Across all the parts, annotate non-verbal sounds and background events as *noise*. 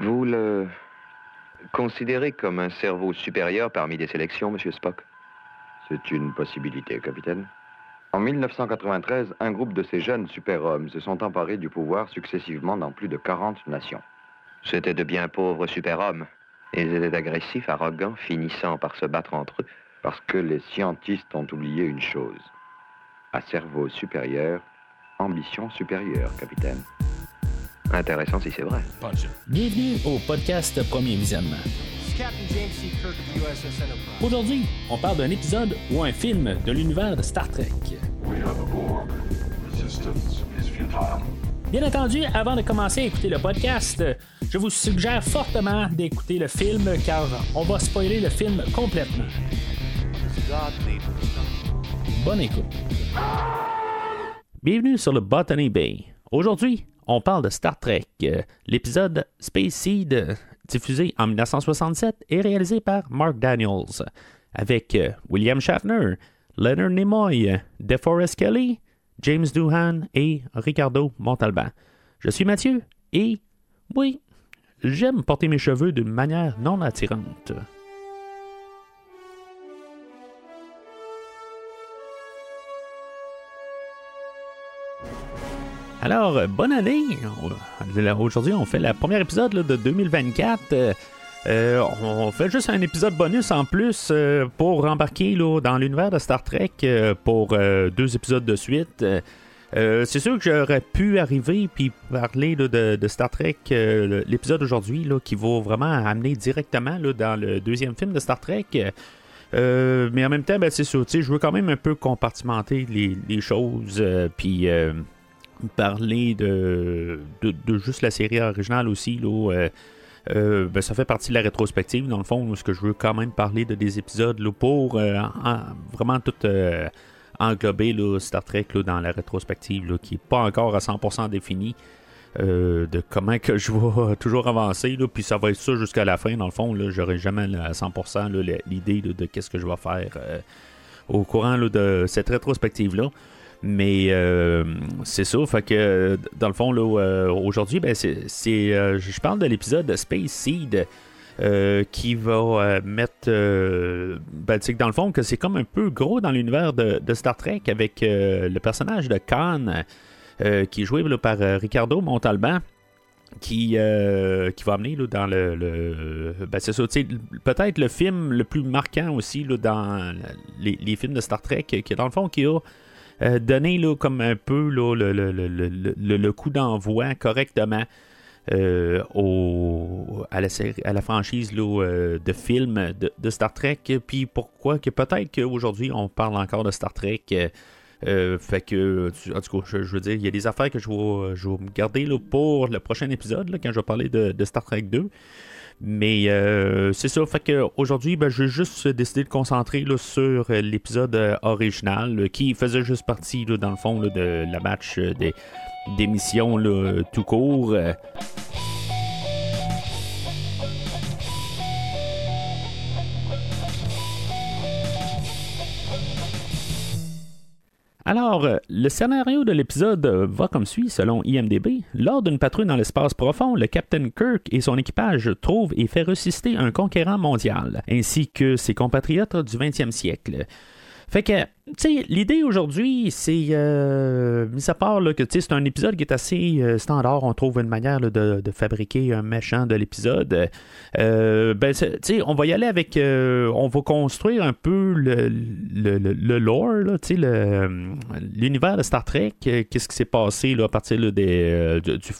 Vous le considérez comme un cerveau supérieur parmi des sélections, Monsieur Spock? C'est une possibilité, capitaine. En 1993, un groupe de ces jeunes super-hommes se sont emparés du pouvoir successivement dans plus de 40 nations. C'étaient de bien pauvres super-hommes. Ils étaient agressifs, arrogants, finissant par se battre entre eux. Parce que les scientistes ont oublié une chose. À cerveau supérieur, ambition supérieure, capitaine. Intéressant si c'est vrai. Bienvenue au podcast Premier Visionnement. Aujourd'hui, on parle d'un épisode ou un film de l'univers de Star Trek. Bien entendu, avant de commencer à écouter le podcast, je vous suggère fortement d'écouter le film car on va spoiler le film complètement. Bonne écoute. Bienvenue sur le Botany Bay. Aujourd'hui, on parle de Star Trek. L'épisode Space Seed, diffusé en 1967, est réalisé par Mark Daniels, avec William Shatner, Leonard Nimoy, DeForest Kelly, James Doohan et Ricardo Montalban. Je suis Mathieu et, oui, j'aime porter mes cheveux d'une manière non attirante. Alors, bonne année! Aujourd'hui, on fait le premier épisode de 2024. Euh, on fait juste un épisode bonus en plus euh, pour embarquer dans l'univers de Star Trek euh, pour deux épisodes de suite. c'est sûr que j'aurais pu arriver puis parler de, Star Trek, l'épisode aujourd'hui qui va vraiment amener directement dans le deuxième film de Star Trek. mais en même temps, ben, c'est sûr, je veux quand même un peu compartimenter les, les choses, puis parler de, de, juste la série originale aussi. Là, euh, euh, ben, ça fait partie de la rétrospective, dans le fond, ce que je veux quand même parler de des épisodes là, pour euh, vraiment tout englober Star Trek dans la rétrospective qui n'est pas encore à 100% définie. de comment que je vais *laughs* toujours avancer, là, puis ça va être ça jusqu'à la fin, dans le fond, là, j'aurai jamais à 100% l'idée de, de qu'est-ce que je vais faire au courant de cette rétrospective-là. Mais euh, c'est ça, fait que dans le fond, euh, aujourd'hui, ben, c'est, euh, je parle de l'épisode Space Seed. qui va mettre ben, dans le fond que c'est comme un peu gros dans l'univers de, Star Trek avec le personnage de Khan qui est joué par Ricardo Montalban qui, qui va amener dans le, ben, c'est ça, peut-être le film le plus marquant aussi dans les, les, films de Star Trek qui est dans le fond qui a euh, donner comme un peu le, coup d'envoi correctement euh, à, la franchise euh, de films de, Star Trek. Puis pourquoi que peut-être qu'aujourd'hui on parle encore de Star Trek. fait que, en tout cas, il y a des affaires que je vais, garder pour le prochain épisode, quand je vais parler de Star Trek 2. Mais euh, c'est ça, fait qu'aujourd'hui, ben, j'ai juste décidé de concentrer là, sur euh, l'épisode euh, original qui faisait juste partie, là, dans le fond, de la match des d'émissions tout court. Alors, euh, le scénario de l'épisode euh, va comme suit selon IMDB. Lors d'une patrouille dans l'espace profond, le Captain Kirk et son équipage trouvent et fait ressusciter un conquérant mondial, ainsi que ses compatriotes du 20e siècle. Fait que l'idée aujourd'hui, c'est, euh, mis à part que c'est un épisode qui est assez euh, standard, on trouve une manière de, fabriquer un méchant de l'épisode. Euh, ben, on va y aller avec, on va construire un peu le, le, le, lore, l'univers de Star Trek, qu'est-ce qui s'est passé là, à partir des, du,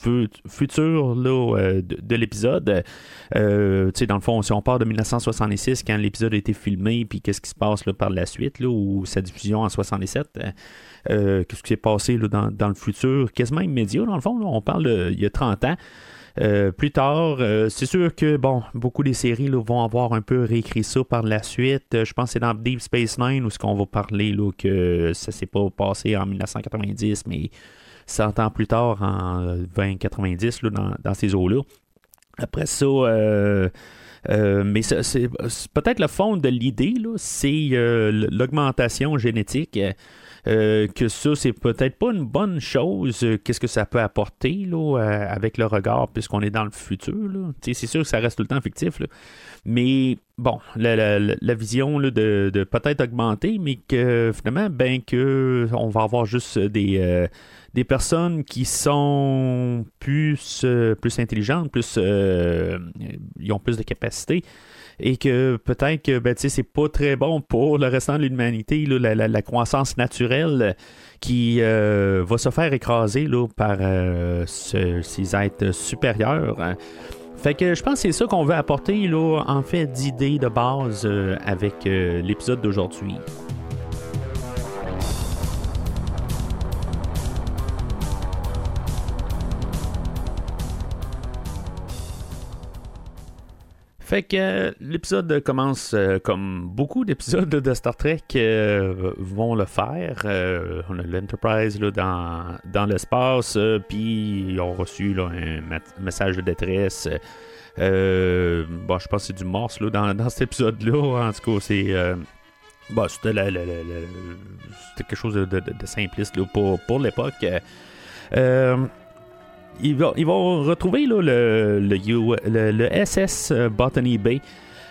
futur là, de, l'épisode? dans le fond, si on part de 1966, quand l'épisode a été filmé, puis qu'est-ce qui se passe par la suite, là, où ça en 67. Euh, euh, qu'est-ce qui s'est passé dans, le futur, quasiment immédiat, dans le fond. on parle il y a 30 ans. Euh, plus tard, c'est sûr que bon, beaucoup des séries vont avoir un peu réécrit ça par la suite. je pense que c'est dans Deep Space Nine où ce qu'on va parler là, que ça s'est pas passé en 1990, mais 100 ans plus tard, en 2090, dans, dans ces eaux-là. Après ça, euh, mais c'est peut-être le fond de l'idée, c'est euh, l'augmentation génétique. Que ça, c'est peut-être pas une bonne chose. Qu'est-ce que ça peut apporter là, avec le regard, puisqu'on est dans le futur? C'est sûr que ça reste tout le temps fictif. Mais bon, la, vision de, de peut-être augmenter, mais que finalement, ben que on va avoir juste des des personnes qui sont plus, euh, plus intelligentes, plus euh, ils ont plus de capacités et que peut-être que ben, c'est pas très bon pour le restant de l'humanité, la, croissance naturelle qui euh, va se faire écraser là, par ces êtres supérieurs. Hein. Fait que je pense que c'est ça qu'on veut apporter là, en fait d'idées de base avec l'épisode d'aujourd'hui. Fait que euh, l'épisode commence euh, comme beaucoup d'épisodes de Star Trek euh, vont le faire. on a l'Enterprise dans, dans l'espace, puis ils ont reçu un message de détresse. bon, je pense que c'est du morse là, dans, dans cet épisode-là. En tout cas, c'est. bon, c'était, quelque chose de, de, simpliste pour, pour l'époque ils, vont, retrouver le, SS euh, Botany Bay.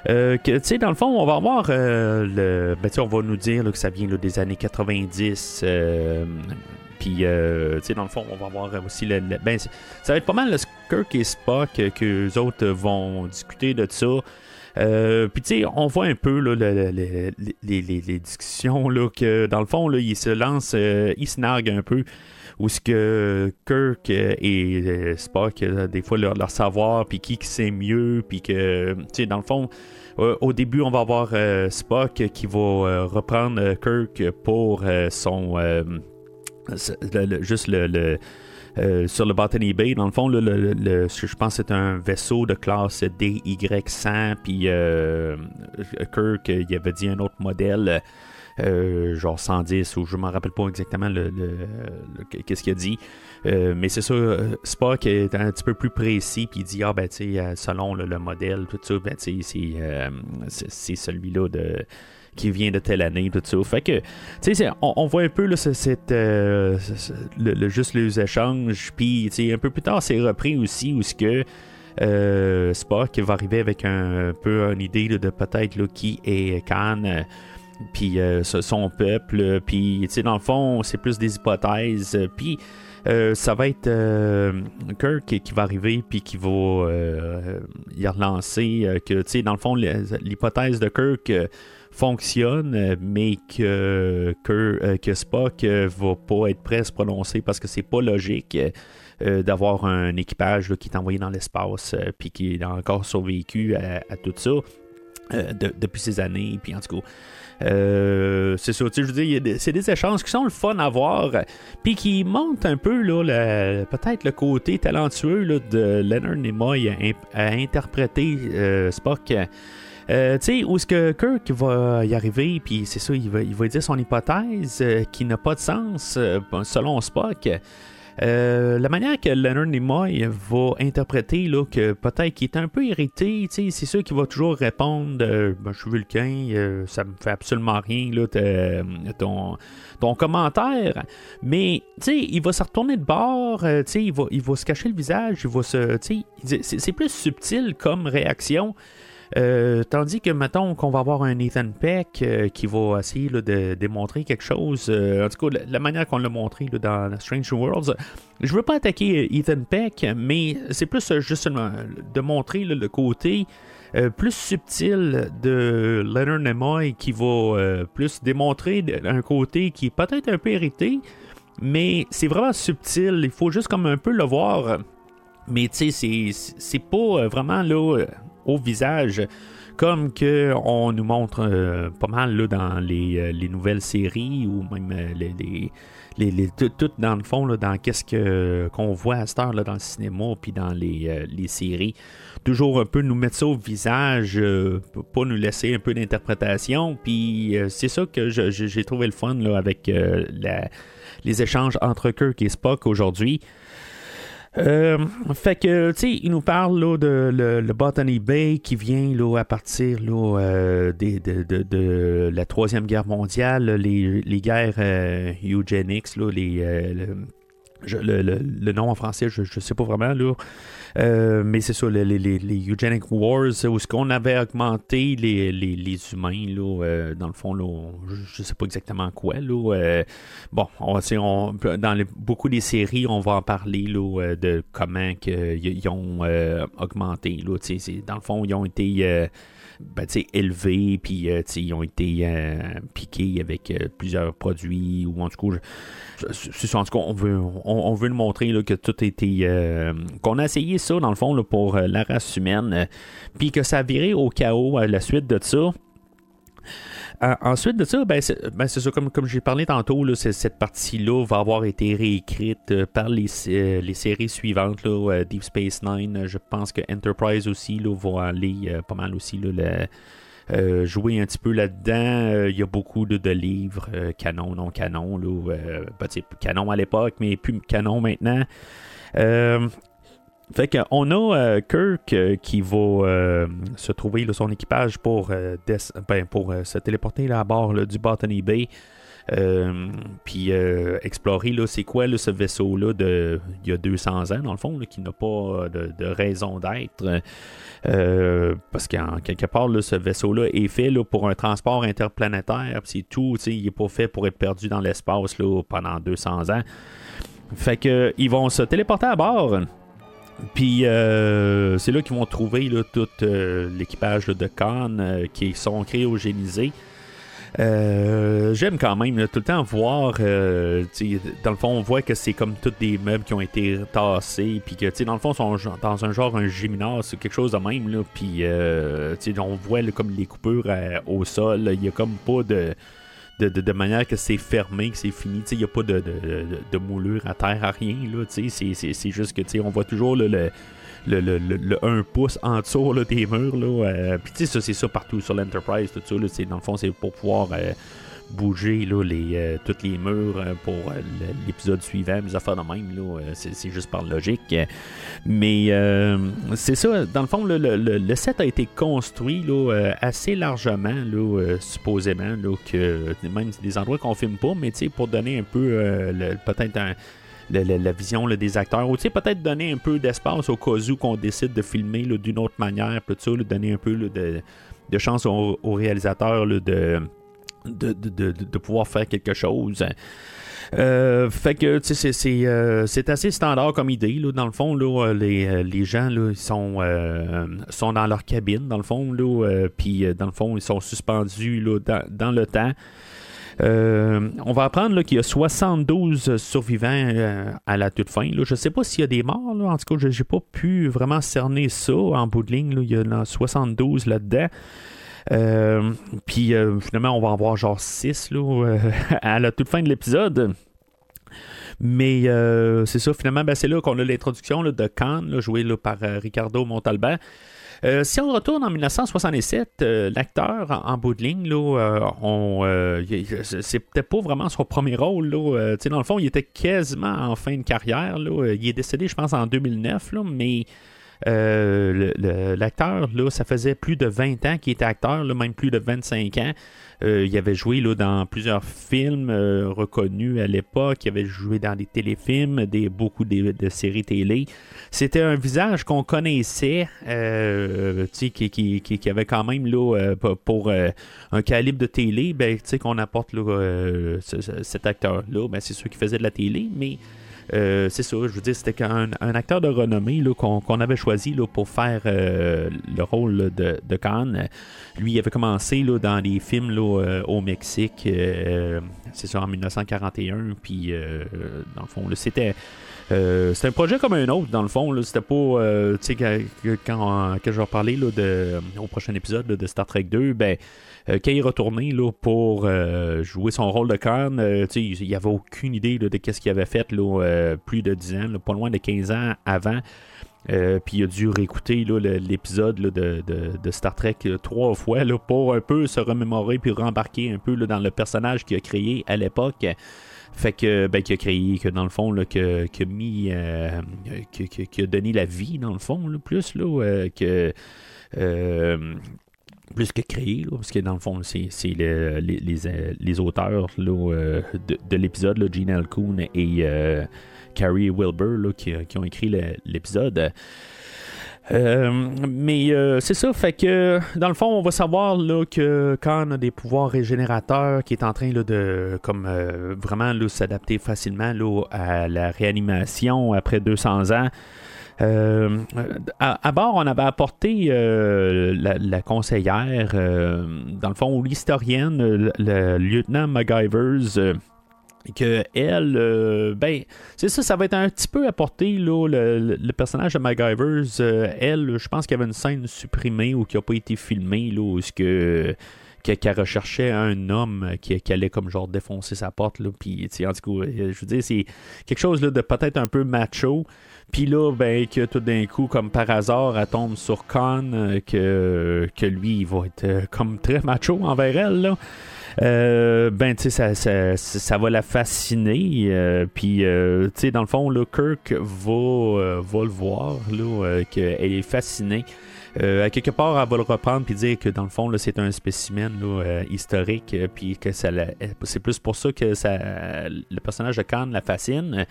Euh, tu sais, dans le fond, on va avoir euh, le. Ben, on va nous dire que ça vient des années 90. Puis, tu sais, dans le fond, on va avoir aussi le. ben, ça va être pas mal le Kirk et Spock que les autres vont discuter de ça. puis tu sais, on voit un peu les, discussions là, que dans le fond, ils se lancent, ils se narguent un peu où ce que Kirk et euh, Spock, euh, des fois, leur, savoir, puis qui sait mieux, puis que, tu sais, dans le fond, euh, au début, on va avoir Spock qui va reprendre Kirk pour son. juste le. sur le Botany Bay, dans le fond, le, je pense que c'est un vaisseau de classe DY100, puis Kirk, il avait dit un autre modèle euh, genre 110 ou je m'en rappelle pas exactement le, qu'est-ce qu'il a dit. Euh, mais c'est ça, Spock est un petit peu plus précis, puis il dit, ah ben tu sais, euh, selon le, modèle, tout ça, ben tu sais, c'est celui-là de qui vient de telle année, tout ça. Fait que, tu sais, on, voit un peu là, cette, le, juste les échanges, puis un peu plus tard, c'est repris aussi où ce que Spock va arriver avec un, peu une idée de peut-être qui est Khan puis euh, son peuple, puis tu sais, dans le fond, c'est plus des hypothèses, puis euh, ça va être euh, Kirk qui va arriver, puis qui va y relancer que, tu sais, dans le fond, l'hypothèse de Kirk fonctionne, mais que, que, que va pas être prêt à se prononcer parce que c'est pas logique. d'avoir un équipage qui est envoyé dans l'espace puis qui a encore survécu à, tout ça depuis ces années. Puis en tout cas, euh, c'est ça, je veux dire, c'est des échanges qui sont le fun à voir, puis qui montrent un peu, là, peut-être le côté talentueux de Leonard Nimoy à, interpréter euh, Spock. Euh, tu sais, où est-ce que Kirk va y arriver, puis c'est ça, il va, il va dire son hypothèse qui n'a pas de sens selon Spock. Euh, la manière que Leonard Nimoy va interpréter là, que peut-être qu'il est un peu irrité, c'est sûr qu'il va toujours répondre euh, ben, Je suis vulcain, euh, ça me fait absolument rien là, ton, ton commentaire. Mais il va se retourner de bord, il va, il va se cacher le visage, il va se. C'est plus subtil comme réaction. Euh, tandis que, mettons, qu'on va avoir un Ethan Peck euh, qui va essayer de démontrer quelque chose. Euh, en tout cas, la, manière qu'on l'a montré dans Strange Worlds. Je veux pas attaquer Ethan Peck, mais c'est plus juste de montrer le côté plus subtil de Leonard Nimoy qui va plus démontrer un côté qui est peut-être un peu irrité, mais c'est vraiment subtil. Il faut juste comme un peu le voir. Mais tu sais, c'est pas vraiment là au visage, comme que on nous montre euh, pas mal là, dans les, euh, les, nouvelles séries ou même euh, les, les, tout, dans le fond, là, dans qu'est-ce que, qu'on voit à cette heure là, dans le cinéma puis dans les, les, séries. Toujours un peu nous mettre ça au visage, pas nous laisser un peu d'interprétation. Puis c'est ça que j'ai trouvé le fun là, avec les échanges entre Kirk et Spock aujourd'hui. Euh, fait que, tu sais, il nous parle là, de le, Botany Bay qui vient là, à partir là, euh, de, la Troisième Guerre mondiale, les, les guerres euh, eugenics, là, les, le, le, nom en français, je ne sais pas vraiment, là. Euh, mais c'est ça, les, les, Eugenic Wars, où ce qu'on avait augmenté les, les humains, là, euh, dans le fond, là, je ne sais pas exactement quoi. Là, euh, bon, on, on, dans beaucoup des séries, on va en parler là, de comment ils ont augmenté. Là, dans le fond, ils ont été ben, élevés, puis euh, ils ont été euh, piqués avec euh, plusieurs produits, ou en tout cas, en tout cas, on veut, on, veut nous montrer là, que tout a été. qu'on a essayé ça, dans le fond, là, pour la race humaine, puis que ça a viré au chaos à la suite de ça. Euh, ensuite de ça, ben c'est ben ça, comme, comme j'ai parlé tantôt, là, cette partie-là va avoir été réécrite euh, par les, euh, les séries suivantes, là, Deep Space Nine. Je pense que Enterprise aussi là, va aller pas mal aussi là, jouer un petit peu là-dedans. Il y a beaucoup de, de livres, canon, non canon. Là, ben, canon à l'époque, mais plus canon maintenant. Fait qu'on a euh, Kirk euh, qui va euh, se trouver son équipage pour, ben, pour se téléporter là, à bord du Botany Bay. puis explorer c'est quoi ce vaisseau-là de il y a 200 ans, dans le fond, qui n'a pas de, raison d'être. parce qu'en quelque part, ce vaisseau-là est fait pour un transport interplanétaire. C'est tout, il n'est pas fait pour être perdu dans l'espace pendant 200 ans. Fait que ils vont se téléporter à bord. Puis euh, c'est là qu'ils vont trouver tout euh, l'équipage de Khan euh, qui sont cryogénisés. J'aime quand même tout le temps voir. dans le fond, on voit que c'est comme tous des meubles qui ont été tassés. Puis que, dans le fond, sont dans un genre un gymnase, quelque chose de même. Là, puis on voit comme les coupures au sol. Il n'y a comme pas de de, manière que c'est fermé, que c'est fini. Il n'y a pas de, de, moulure à terre, à rien. C'est juste que on voit toujours le, le, le, 1 pouce en dessous des murs. Là, euh, Puis ça, c'est ça partout sur l'Enterprise. Tout ça, dans le fond, c'est pour pouvoir euh, bouger là, les, euh, tous les murs euh, pour euh, l'épisode suivant, les affaires de même, là, c'est, juste par logique. Mais c'est ça, dans le fond, le, le, set a été construit là, assez largement, là, supposément, là, que même des endroits qu'on filme pas, mais pour donner un peu peut-être la, vision des acteurs, ou peut-être donner un peu d'espace au cas où qu'on décide de filmer d'une autre manière, ça, donner un peu de, de, chance aux au réalisateurs de de, pouvoir faire quelque chose. Euh, fait que euh, c'est assez standard comme idée. Là, dans le fond, là, les, les gens là, ils sont, euh, sont dans leur cabine, dans le fond, là, puis dans le fond, ils sont suspendus là, dans, le temps. on va apprendre qu'il y a 72 survivants à la toute fin. Là. Je ne sais pas s'il y a des morts. Là. En tout cas, je n'ai pas pu vraiment cerner ça en bout de ligne. Là. Il y en a 72 là-dedans. Euh, puis euh, finalement, on va en voir genre 6 là, euh, *laughs* à la toute fin de l'épisode. Mais c'est ça, finalement, ben, c'est là qu'on a l'introduction de Khan, joué par Ricardo Montalban. si on retourne en 1967, l'acteur en, bout de ligne, là, c'était pas vraiment son premier rôle. Là, dans le fond, il était quasiment en fin de carrière. Là. Il est décédé, je pense, en 2009, là, mais l'acteur, là, ça faisait plus de 20 ans qu'il était acteur, là, même plus de 25 ans. Euh, il avait joué là, dans plusieurs films euh, reconnus à l'époque. Il avait joué dans des téléfilms, des, beaucoup de, séries télé. C'était un visage qu'on connaissait, qui, qui, qui, avait quand même là, pour un calibre de télé, ben, qu'on apporte là, cet acteur-là. Ben, c'est sûr qu'il faisait de la télé, mais euh, c'est ça, je veux dire, c'était un, acteur de renommée qu'on avait choisi pour faire euh, le rôle de, Khan. Lui, il avait commencé dans les films là, euh, au Mexique, c'est ça, en 1941. Puis, dans le fond, c'était. un projet comme un autre, dans le fond. C'était pas. tu sais, quand, quand, je vais parler là, de, au prochain épisode de Star Trek 2, ben. Euh, il est retourné là, pour euh, jouer son rôle de Khan, euh, il n'y avait aucune idée de ce qu'il avait fait là, plus de 10 ans, pas loin de 15 ans avant. puis il a dû réécouter l'épisode de, Star Trek trois fois pour un peu se remémorer puis rembarquer un peu dans le personnage qu'il a créé à l'époque. Fait que, ben, qui a créé, que dans le fond, là, que, que mis, qui, a donné la vie, dans le fond, plus, là, que plus que créé, parce que dans le fond, c'est les, les, auteurs de, de l'épisode, Gene Alcoon et Carrie Wilbur, qui, qui, ont écrit l'épisode. Euh, mais euh, c'est ça, fait que dans le fond, on va savoir là, que quand on a des pouvoirs régénérateurs qui est en train là, de comme euh, vraiment s'adapter facilement là, à la réanimation après 200 ans. À, bord, on avait apporté la, conseillère, dans le fond, l'historienne, le, lieutenant MacGyvers que elle, euh, ben, c'est ça, ça va être un petit peu apporté, là, le, personnage de MacGyvers, euh, elle, je pense qu'il y avait une scène supprimée ou qui n'a pas été filmée, là, où que qu'elle recherchait un homme qui, allait comme genre défoncer sa porte là puis en tout cas je veux dire c'est quelque chose là, de peut-être un peu macho puis là ben que tout d'un coup comme par hasard elle tombe sur Khan euh, que, lui il va être comme très macho envers elle là euh, ben, tu sais, ça, ça, va la fasciner. Euh, puis, euh, tu sais, dans le fond, là, Kirk va, va le voir, là, qu'elle est fascinée. à quelque part, elle va le reprendre puis dire que dans le fond, c'est un spécimen historique, puis que c'est plus pour ça que ça, le personnage de Khan la fascine.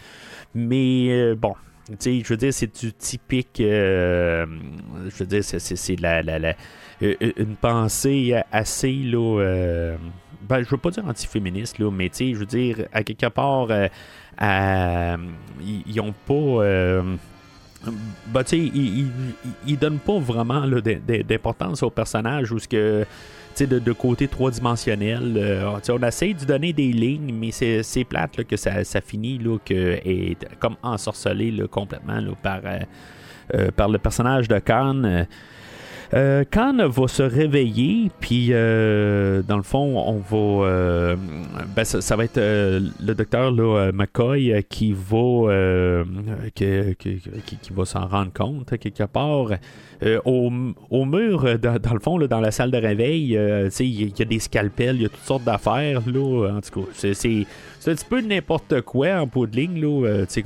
Mais bon, je veux dire, c'est du typique. je veux dire, c'est la, la, la, une pensée assez là, ben, je veux pas dire antiféministe, là, mais je veux dire, à quelque part, euh, ils n'ont pas. Euh, ben, ils, ils, donnent pas vraiment d'importance au personnage ou ce que. De, de, côté trois-dimensionnel. Euh, on essaie de donner des lignes, mais c'est plate là, que ça, ça finit là, que est comme ensorcelé là, complètement là, par, par le personnage de Khan. Euh, Khan va se réveiller, puis euh, dans le fond, on va. Euh, ben, ça, va être le docteur McCoy qui va, va s'en rendre compte quelque part. Au, au, mur, dans, le fond, là, dans la salle de réveil, il y, a des scalpels, il y a toutes sortes d'affaires. En tout cas, c'est c'est un petit peu n'importe quoi en peau de ligne. Là, sais,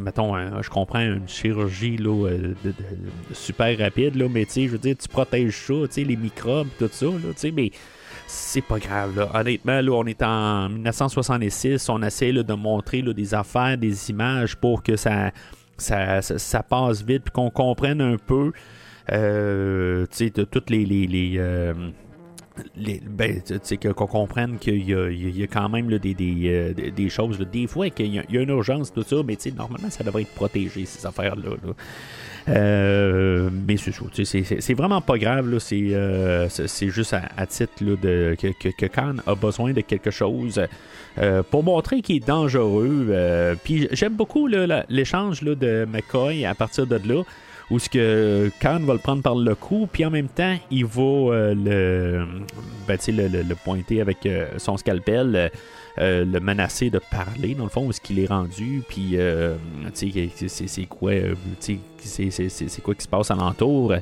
mettons, je comprends une chirurgie là, super rapide, là, mais je veux dire, tu protèges ça, les microbes, tout ça, là, mais c'est pas grave. Là. Honnêtement, là, on est en 1966, on essaie de montrer des affaires, des images pour que ça, ça, ça, passe vite, puis qu'on comprenne un peu euh, de toutes les... les, euh, les, ben, qu'on comprenne qu'il y, y, a quand même là, des, des, euh, des, choses. des fois, qu'il y, a une urgence, tout ça, mais normalement, ça devrait être protégé, ces affaires-là. là euh, mais c'est c'est vraiment pas grave. Euh, c'est juste à, titre de, que, que, Khan a besoin de quelque chose euh, pour montrer qu'il est dangereux. Puis j'aime beaucoup l'échange de McCoy à partir de là où ce que Khan va le prendre par le cou, puis en même temps, il va le, ben, le, le, pointer avec son scalpel. Euh, le menacer de parler, dans le fond, où est-ce qu'il est rendu, puis euh, c'est quoi, euh, c'est quoi qui se passe alentour.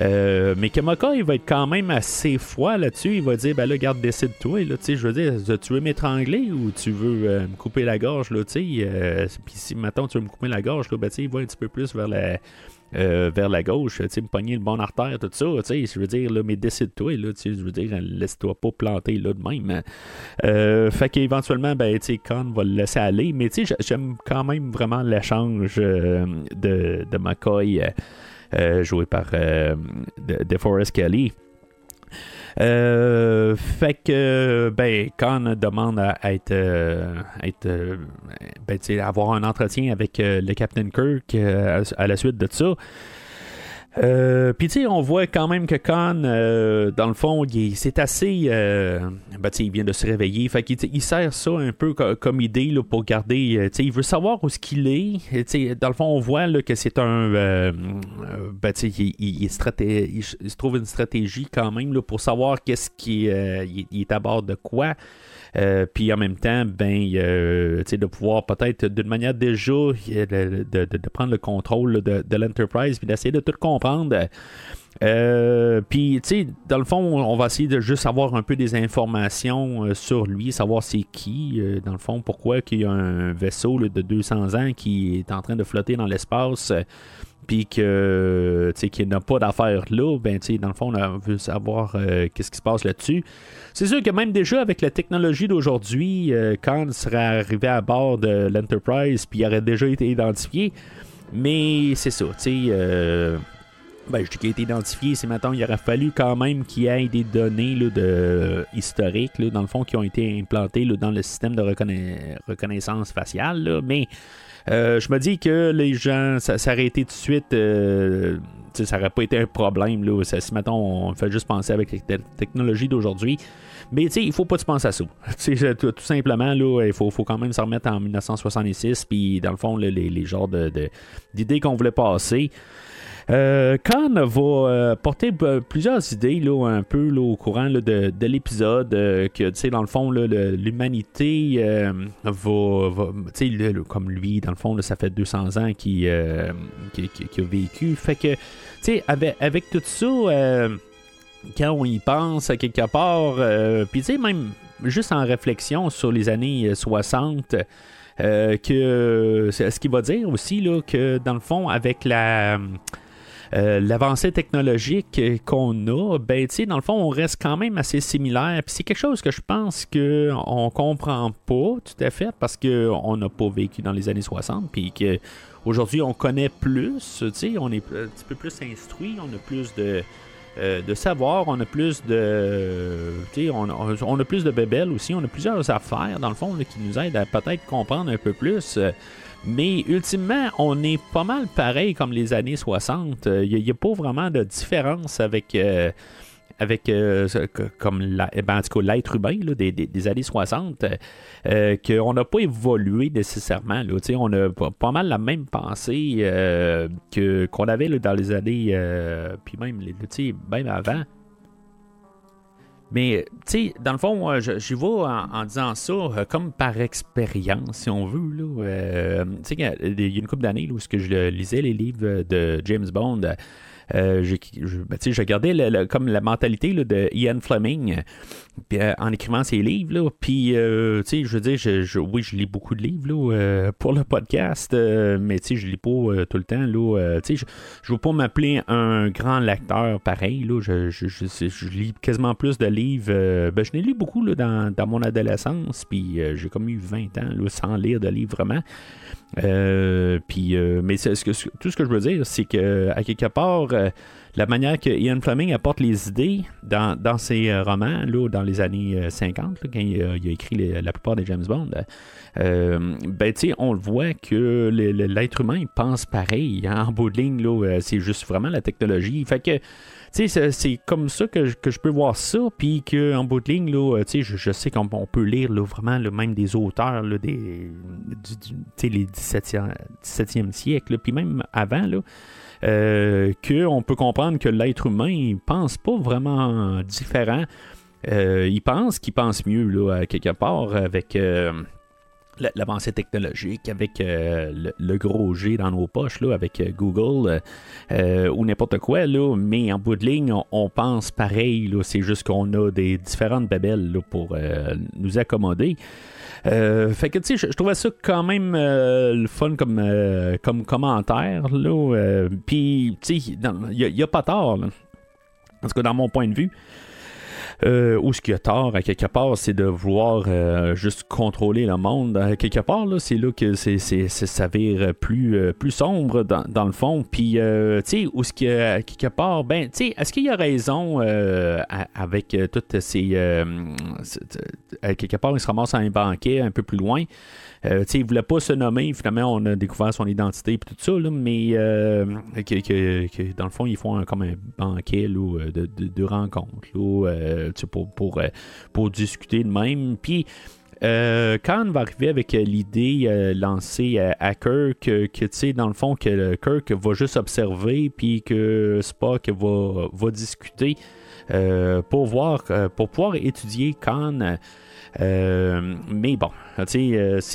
Euh, mais Kamaka, il va être quand même assez froid là-dessus. Il va dire Ben là, garde, décide-toi. Je veux dire, tu veux m'étrangler ou tu veux me couper la gorge là, Puis si maintenant tu veux me couper la gorge, là, ben, il va un petit peu plus vers la, euh, vers la gauche, tu sais, me pogner le bon artère, tout ça, tu sais, je veux dire, mais décide-toi, tu sais, je veux dire, laisse-toi pas planter, là, de même. Euh, fait qu'éventuellement, ben, tu sais, Khan va le laisser aller, mais tu sais, j'aime quand même vraiment l'échange euh, de, de McCoy, joué par de, Forrest Kelly. Euh, fait que, ben, Khan demande à être, euh, euh, ben, avoir un entretien avec le Captain Kirk à, la suite de ça. Euh, Puis tu sais, on voit quand même que Khan, euh, dans le fond, c'est assez... Euh, ben, il vient de se réveiller. Fait qu'il il sert ça un peu comme idée là, pour garder... Euh, il veut savoir où ce qu'il est. Dans le fond, on voit là, que c'est un... Euh, ben, il, il, il, se trouve une stratégie quand même là, pour savoir qu'est-ce qui il, est à bord de quoi. Euh, puis en même temps, ben, euh, de pouvoir peut-être d'une manière déjà de, de, prendre le contrôle de, de l'Enterprise, puis d'essayer de tout comprendre. Puis, tu sais, dans le fond, on va essayer de juste avoir un peu des informations sur lui, savoir c'est qui, dans le fond, pourquoi qu'il y a un vaisseau de 200 ans qui est en train de flotter dans l'espace puis que qu'il n'a pas d'affaires là, ben dans le fond, on veut savoir euh, qu'est-ce qui se passe là-dessus. C'est sûr que même déjà avec la technologie d'aujourd'hui, euh, il serait arrivé à bord de l'Enterprise, puis il aurait déjà été identifié, mais c'est ça, tu sais. Euh, ben, je dis qu'il a été identifié, c'est maintenant, il aurait fallu quand même qu'il y ait des données là, de, historiques, là, dans le fond, qui ont été implantées là, dans le système de reconnaissance faciale, mais euh, je me dis que les gens, ça, aurait été tout de suite. Euh, ça n'aurait pas été un problème. Là, si maintenant on fait juste penser avec la technologie d'aujourd'hui. Mais il ne faut pas se penser à ça. *laughs* tout, simplement, là, il faut, quand même se remettre en 1966. Puis dans le fond, les, les genres d'idées qu'on voulait passer. Euh, Khan va euh, porter plusieurs idées là, un peu au courant de, l'épisode euh, que, dans le fond, l'humanité va, comme lui, dans le fond, ça fait 200 ans qu'il a vécu. Fait que, tu sais, avec, tout ça, quand on y pense à quelque part, puis tu sais, même juste en réflexion sur les années 60, que ce qu'il va dire aussi là, que dans le fond avec la euh, l'avancée technologique qu'on a, ben, dans le fond, on reste quand même assez similaire. Puis c'est quelque chose que je pense qu'on comprend pas tout à fait parce qu'on n'a pas vécu dans les années 60. Puis qu'aujourd'hui, on connaît plus, on est un petit peu plus instruit, on a plus de. Euh, de savoir, on a plus de. On, on, a plus de bébelles aussi, on a plusieurs affaires, dans le fond, qui nous aident à peut-être comprendre un peu plus. Mais ultimement, on est pas mal pareil comme les années 60. Il n'y a, pas vraiment de différence avec. Euh, avec euh, comme eh ben, l'être humain des, années 60, euh, qu'on n'a pas évolué nécessairement. Là, on a pas, mal la même pensée que, qu'on avait dans les années, puis même, même avant. Mais, tu sais, dans le fond, j'y vais en, disant ça euh, comme par expérience, si on veut. Là. Euh, tu sais, il y a une couple d'années où je lisais les livres de James Bond. Euh, je, ben, je, regardais comme la mentalité de Ian Fleming euh, en écrivant ses livres. Là, puis, euh, je veux dire, je, oui, je lis beaucoup de livres pour le podcast, mais je lis pas tout le temps. Là, je ne veux pas m'appeler un grand lecteur pareil. Là, je, lis quasiment plus de livres. Ben, je n'ai lu beaucoup là, dans, dans, mon adolescence, puis j'ai comme eu 20 ans là, sans lire de livres vraiment. Euh, euh, mais tout ce que je veux dire, c'est que à quelque part, euh, la manière que Ian Fleming apporte les idées dans, ses romans, là, dans les années 50, quand il a, écrit la plupart des James Bond, ben, on le voit que l'être humain pense pareil. Hein, en bout de ligne, c'est juste vraiment la technologie. Fait que c'est comme ça que, je peux voir ça, puis qu'en bout de ligne, là, je, sais qu'on peut lire vraiment le même des auteurs là, des, du, les 17e, 17e siècle, puis même avant, là, euh, qu'on peut comprendre que l'être humain pense pas vraiment différent. Euh, il pense qu'il pense mieux là, quelque part avec euh, l'avancée technologique, avec euh, le, gros G dans nos poches, là, avec euh, Google euh, ou n'importe quoi, là, mais en bout de ligne, on, pense pareil. C'est juste qu'on a des différentes babelles là, pour nous accommoder. Fait que tu sais, je, trouvais ça quand même le fun comme, comme commentaire. Puis, tu sais, il n'y a, pas tort. Là. En tout cas, dans mon point de vue. Euh, ou ce qui a tort, à quelque part, c'est de vouloir euh, juste contrôler le monde. À quelque part, là, c'est là que c'est, c'est, ça vire plus, euh, plus sombre dans, le fond. Puis, tu sais, ou ce qui, à quelque part, ben, tu sais, est-ce qu'il y a raison avec toutes ces. à quelque part, il se ramasse à un banquet un peu plus loin. Euh, il ne voulait pas se nommer. Finalement, on a découvert son identité et tout ça, mais euh, que, dans le fond, ils font comme un banquet euh, de, de, rencontres pour, pour, pour, discuter de même. Puis. Khan va arriver avec l'idée lancée à, Kirk que, tu sais, dans le fond, que Kirk va juste observer, puis que Spock va, va discuter pour, voir, pour pouvoir étudier Khan euh, mais bon, euh,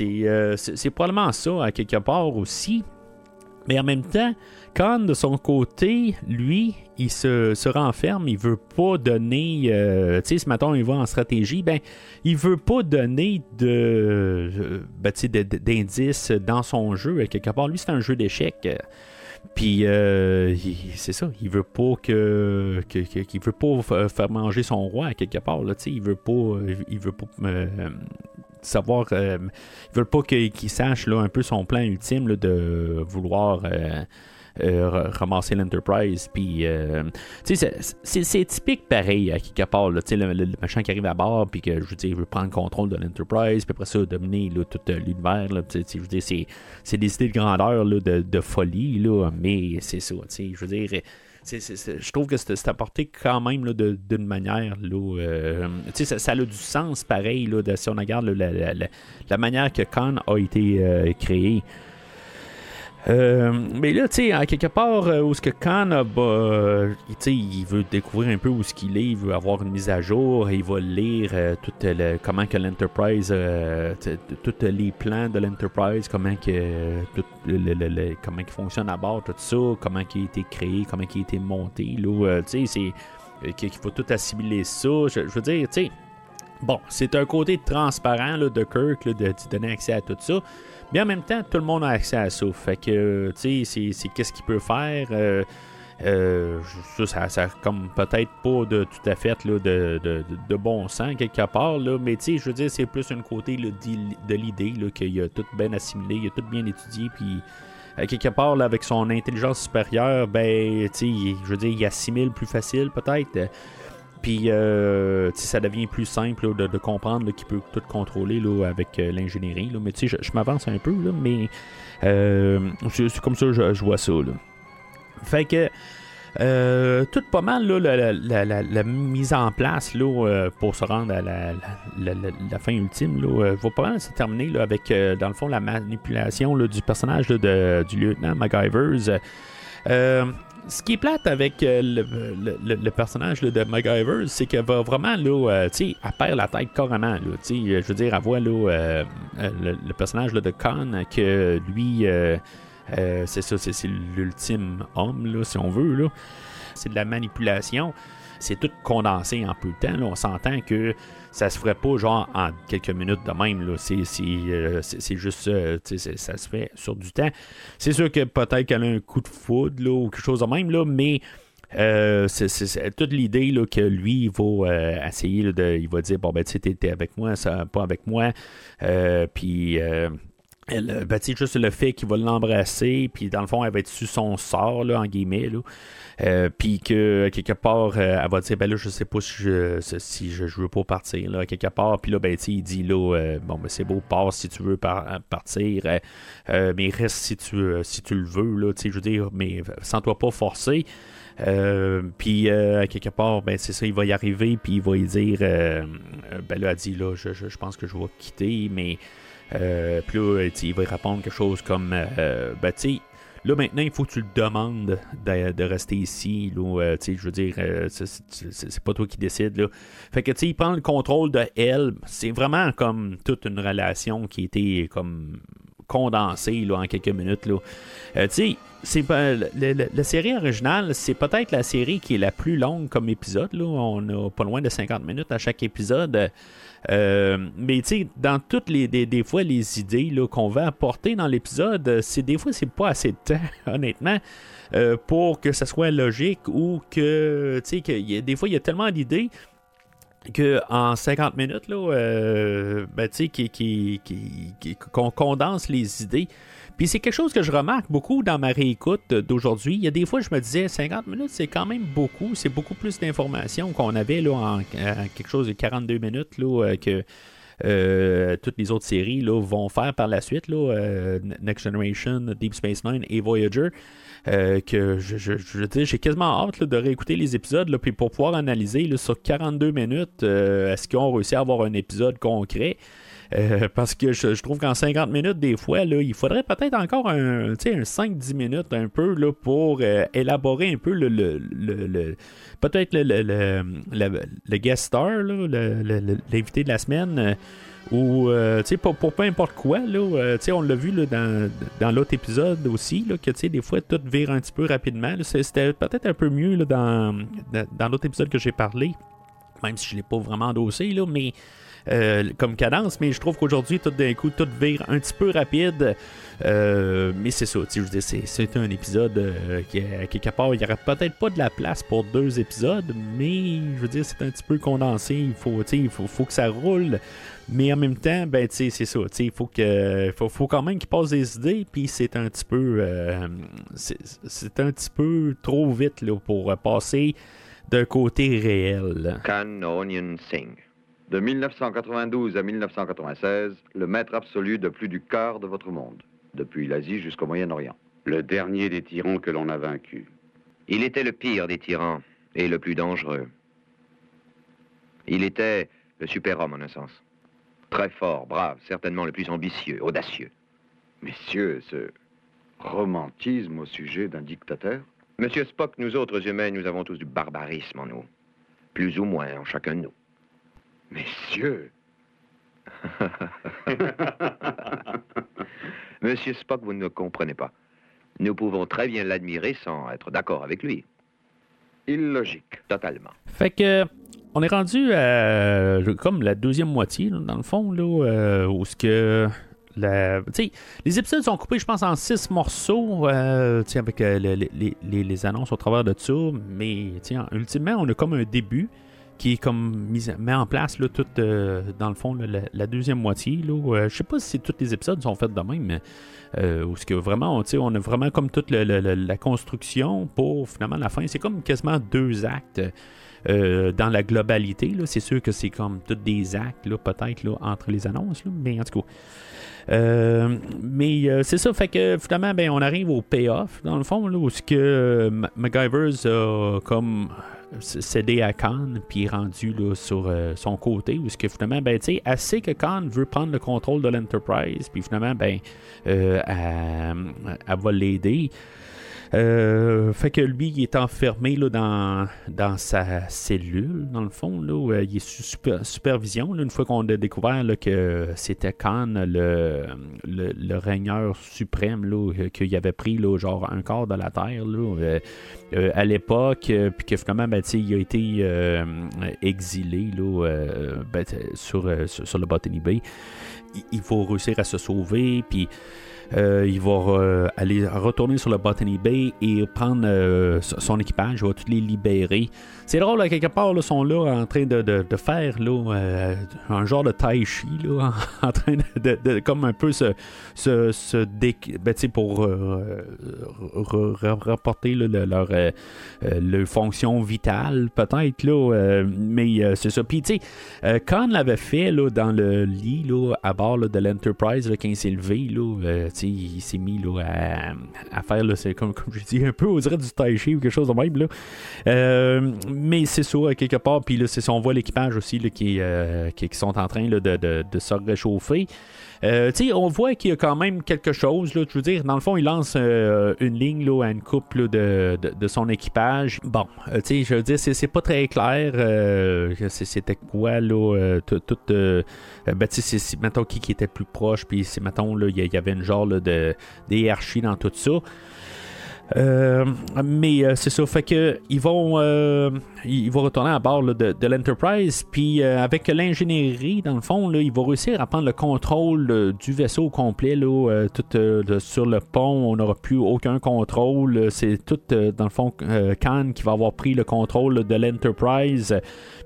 euh, c'est probablement ça à quelque part aussi. Mais en même temps, Khan, de son côté, lui, il se, se renferme, il veut pas donner. Tu sais, ce matin, il va en stratégie, ben, il veut pas donner de, ben, d'indices dans son jeu. Quelque part, lui, c'est un jeu d'échecs. Puis c'est ça, il veut pas que, qu'il veut pas faire manger son roi à quelque part là, il veut pas il veut pas savoir ils veulent pas qu'il sache là, un peu son plan ultime de vouloir euh, ramasser l'Enterprise. Puis, euh, c'est typique pareil à quelque part. Le, machin qui arrive à bord, puis que je veux dire, il veut prendre le contrôle de l'Enterprise, puis après ça, dominer là, tout euh, l'univers. Je veux dire, c'est des idées de grandeur là, de, folie, là, mais c'est ça. Je veux dire. je trouve que c'est apporté quand même d'une manière. Là, euh, ça, ça, a du sens pareil là, si on regarde la, manière que Khan a été euh, créé. Euh, mais là, tu sais, à quelque part, euh, où ce que Khan a, bah, il veut découvrir un peu où ce qu'il est, il veut avoir une mise à jour, il va lire euh, tout le, comment que l'Enterprise, tous les plans de l'Enterprise, comment que tout le, comment il fonctionne à bord, tout ça, comment il a été créé, comment il a été monté, là, tu sais, c'est qu'il faut tout assimiler ça. Je, veux dire, tu sais, bon, c'est un côté transparent là, de Kirk de, de donner accès à tout ça. Mais en même temps, tout le monde a accès à ça. Fait que, tu sais, c'est qu'est-ce qu'il peut faire? Euh, euh, ça, ça, comme peut-être pas de tout à fait là, de, de, de, bon sens quelque part, là, mais je veux dire, c'est plus un côté de l'idée qu'il a tout bien assimilé, il a tout bien étudié, puis quelque part là, avec son intelligence supérieure, ben, je veux dire, il assimile plus facile peut-être. Puis euh, ça devient plus simple de, comprendre qu'il peut tout contrôler là, avec euh, l'ingénierie. Mais je, je m'avance un peu, là, mais euh, c'est comme ça que je, vois ça. Là. Fait que euh, tout pas mal là, la, mise en place là, pour se rendre à la, fin ultime là, va pas mal se terminer avec dans le fond la manipulation du personnage de, du lieutenant MacGyvers ce qui est plate avec euh, le, personnage de MacGyver, c'est qu'elle va vraiment, là, euh, elle perd la tête carrément, sais, je veux dire, elle voit, là, euh, le, personnage de Khan, que lui, c'est ça, c'est l'ultime homme, si on veut. C'est de la manipulation. C'est tout condensé en peu de temps. On s'entend que ça se ferait pas genre en quelques minutes de même. Là. C'est, euh, juste euh, ça se fait sur du temps. C'est sûr que peut-être qu'elle a un coup de foudre là, ou quelque chose de même, là, mais euh, c'est, toute l'idée que lui, il va essayer de. Il va dire Bon, ben, tu sais, avec moi, ça, pas avec moi. puis. Elle, ben, juste le fait qu'il va l'embrasser, puis dans le fond, elle va être sur son sort, là, en guillemets. Là. Euh, puis que quelque part, euh, elle va dire ben là, je sais pas si je si je, veux pas partir là, quelque part. Puis là, ben il dit là, euh, bon ben c'est beau, passe si tu veux partir, mais reste si tu si tu le veux là, je veux dire, mais sens-toi pas forcé. puis quelque part, ben c'est ça, il va y arriver, puis il va y dire, ben là, elle dit là, je, je, pense que je vais quitter, mais puis là, il va répondre quelque chose comme, ben tu Là, maintenant, il faut que tu le demandes de, rester ici. Là, euh, je veux dire, euh, c'est pas toi qui décides. Là. Fait que, tu sais, il prend le contrôle de elle. C'est vraiment comme toute une relation qui était comme condensée là, en quelques minutes. Là. Euh, tu sais, la, série originale, c'est peut-être la série qui est la plus longue comme épisode. Là. On a pas loin de 50 minutes à chaque épisode. Euh, mais tu sais, dans toutes les des, fois les idées qu'on va apporter dans l'épisode, c'est des fois c'est pas assez de temps, *laughs* honnêtement. Euh, pour que ça soit logique ou que, tu sais, des fois il y a tellement d'idées que en 50 minutes, là, euh, ben, tu sais, qu'on condense les idées. Puis c'est quelque chose que je remarque beaucoup dans ma réécoute d'aujourd'hui. Il y a des fois, je me disais, 50 minutes, c'est quand même beaucoup. C'est beaucoup plus d'informations qu'on avait là, en, quelque chose de 42 minutes là, euh, que euh, toutes les autres séries là, vont faire par la suite. Là, euh, Next Generation, Deep Space Nine et Voyager. que je, je, j'ai quasiment hâte de réécouter les épisodes là, puis pour pouvoir analyser là, sur 42 minutes, est-ce qu'ils ont réussi à avoir un épisode concret? Parce que je, trouve qu'en 50 minutes, des fois, là, il faudrait peut-être encore un, un 5-10 minutes un peu là, pour élaborer un peu le, le, peut-être le, le, guest star, l'invité de la semaine ou euh, pour, pour, peu importe quoi, là, euh, on l'a vu là, dans, dans l'autre épisode aussi, là, que des fois tout vire un petit peu rapidement. C'était peut-être un peu mieux là, dans, dans l'autre épisode que j'ai parlé, même si je ne l'ai pas vraiment endossé, là, mais euh, comme cadence, mais je trouve qu'aujourd'hui, tout d'un coup, tout vire un petit peu rapide. mais c'est ça, je veux c'est un épisode qui, à quelque part, il n'y aurait peut-être pas de la place pour deux épisodes, mais je veux dire, c'est un petit peu condensé. Il faut, il faut, faut que ça roule. Mais en même temps, ben, c'est ça. Il faut, que, faut, faut quand même qu'il passe des idées, puis c'est un petit peu. Euh, un petit peu trop vite là, pour passer d'un côté réel. Khan Onion Singh. De 1992 à 1996, le maître absolu de plus du quart de votre monde, depuis l'Asie jusqu'au Moyen-Orient. Le dernier des tyrans que l'on a vaincu. Il était le pire des tyrans et le plus dangereux. Il était le super-homme en un sens. Très fort, brave, certainement le plus ambitieux, audacieux. Messieurs, ce romantisme au sujet d'un dictateur? Monsieur Spock, nous autres humains, nous avons tous du barbarisme en nous. Plus ou moins en chacun de nous. Messieurs *laughs* Monsieur Spock, vous ne comprenez pas. Nous pouvons très bien l'admirer sans être d'accord avec lui. Illogique. Totalement. Fait que on est rendu à comme la deuxième moitié, dans le fond, là, euh, où ce que. La, les épisodes sont coupés, je pense, en six morceaux, euh, avec euh, les, annonces au travers de ça. Mais ultimement, on a comme un début qui est comme mis, met en place là, tout, dans le fond, la, deuxième moitié. Là, je sais pas si tous les épisodes sont faits de même, mais où ce que vraiment, on a vraiment comme toute la construction pour finalement la fin. C'est comme quasiment deux actes. Euh, dans la globalité, c'est sûr que c'est comme tous des actes, peut-être, entre les annonces, mais en tout cas. Euh, mais euh, c'est ça, fait que finalement, ben, on arrive au payoff, dans le fond, là, où ce que MacGyver's a comme cédé à Khan, puis rendu là, sur son côté, où ce que finalement, ben, tu que Khan veut prendre le contrôle de l'Enterprise, puis finalement, ben, elle, elle va l'aider. Euh, fait que lui, il est enfermé là, dans, dans sa cellule, dans le fond. Là, euh, il est sous supervision. une fois qu'on a découvert que c'était Khan, le, le, régneur suprême, là, qu'il avait pris là, genre un quart de la Terre là, euh, à l'époque, puis que finalement, ben, il a été exilé là, ben, sur, sur, le Botany Bay. Il, il faut réussir à se sauver, puis euh, il va euh, aller retourner sur le Botany Bay et prendre euh, son équipage. Il va tous les libérer. C'est drôle, à quelque part, ils sont là en train de, faire là, un genre de tai chi, là, *laughs* en, train de, comme un peu se, se, se ben, pour rapporter leur, leur fonction vitale, peut-être. là mais c'est ça. Puis, tu sais, Khan l'avait fait là, dans le lit là, à bord de l'Enterprise quand il s'est levé. Là, il s'est mis là, à, faire, là, c'est comme, comme je dis, un peu, on dirait du tai chi ou quelque chose de même. Là. Euh, mais c'est ça, quelque part. Puis là, c'est on voit l'équipage aussi là, qui, euh, qui, sont en train de, de, se réchauffer. Euh, on voit qu'il y a quand même quelque chose. Je veux dire, dans le fond, il lance euh, une ligne là, à une couple de, de, son équipage. Bon, euh, je veux dire, c'est, pas très clair. c'était quoi, là, tout. ben, c'est, mettons, qui, qui était plus proche, puis c'est, mettons, il y, avait une genre de dans tout ça. Euh, mais euh, c'est ça, fait que ils vont, euh, ils vont retourner à bord de, de l'Enterprise, puis avec l'ingénierie, dans le fond, là, ils vont réussir à prendre le contrôle du vaisseau au complet, là, tout sur le pont, on n'aura plus aucun contrôle, c'est tout, dans le fond, Khan qui va avoir pris le contrôle de l'Enterprise.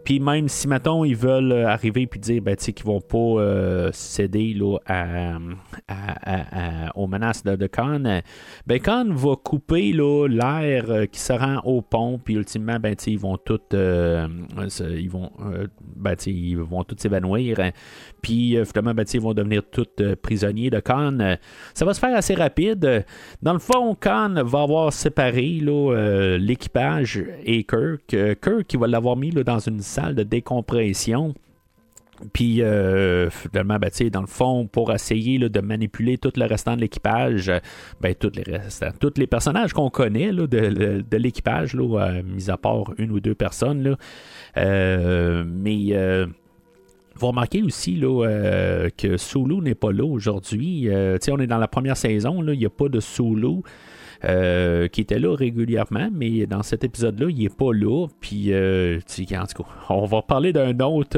Puis même si, mettons, ils veulent euh, arriver puis dire ben, qu'ils vont pas euh, céder là, à, aux menaces de, Khan, ben, Khan va couper l'air euh, qui se rend au pont, puis ultimement, ben, ils vont tout ils vont ben, ils vont tous s'évanouir. Puis finalement, ben, ils vont devenir tous prisonniers de Khan. Ça va se faire assez rapide. Dans le fond, Khan va avoir séparé l'équipage et Kirk. Kirk, il va l'avoir mis là, dans une salle de décompression. Puis finalement, ben, dans le fond, pour essayer de manipuler tout le restant de l'équipage, ben, tous les les personnages qu'on connaît de, l'équipage, mis à part une ou deux personnes. Là, mais vous remarquez aussi euh, que Sulu n'est pas là aujourd'hui. Euh, on est dans la première saison, il n'y a pas de Sulu. Euh, qui était là régulièrement, mais dans cet épisode-là, il n'est pas là. Puis, en tout cas, on va parler d'un autre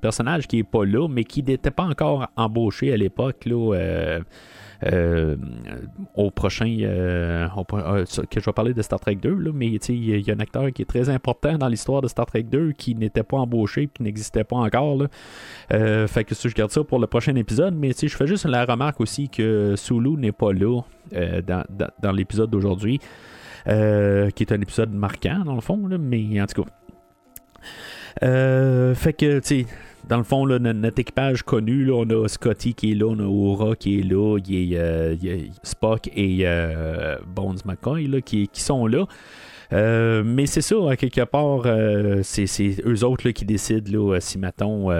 personnage qui n'est pas là, mais qui n'était pas encore embauché à l'époque. Là, euh, au prochain. Euh, euh, que je vais parler de Star Trek 2, là, mais il y, a un acteur qui est très important dans l'histoire de Star Trek 2 qui n'était pas embauché qui n'existait pas encore. Fait que je garde ça pour le prochain épisode, mais je fais juste la remarque aussi que Sulu n'est pas là dans, l'épisode d'aujourd'hui. qui est un épisode marquant dans le fond, là, mais en tout cas. fait que, tu sais, dans le fond, notre, équipage connu, on a Scotty qui est là, on a Aura qui est là, il y a, euh, Spock et euh, Bones McCoy qui, sont là. Euh, mais c'est ça, à quelque part, c'est, eux autres qui décident si, mettons,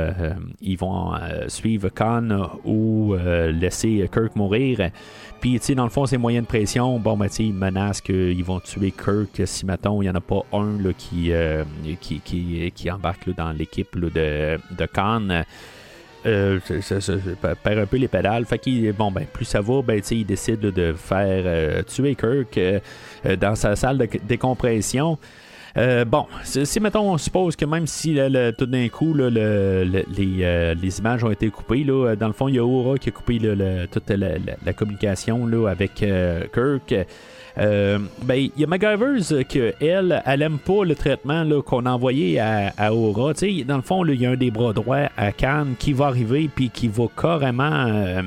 ils vont suivre Khan ou laisser Kirk mourir. Puis, tu sais, dans le fond, c'est moyens de pression. Bon, ben, ils menacent qu'ils vont tuer Kirk si, mettons, il n'y en a pas un là, qui, euh, qui, qui, embarque dans l'équipe de, de Khan. Euh, ça, perd un peu les pédales. Fait qu'il, bon, ben, plus ça va, ben, il décide de faire euh, tuer Kirk dans sa salle de décompression. Euh, bon, si, mettons, on suppose que même si tout d'un coup les, euh, les, images ont été coupées, là, dans le fond, il y a Aura qui a coupé toute la, communication là, avec euh, ben, il y a MacGyver's que elle, elle aime pas le traitement qu'on a envoyé à, Aura. dans le fond, il y a un des bras droits à Cannes qui va arriver puis qui va carrément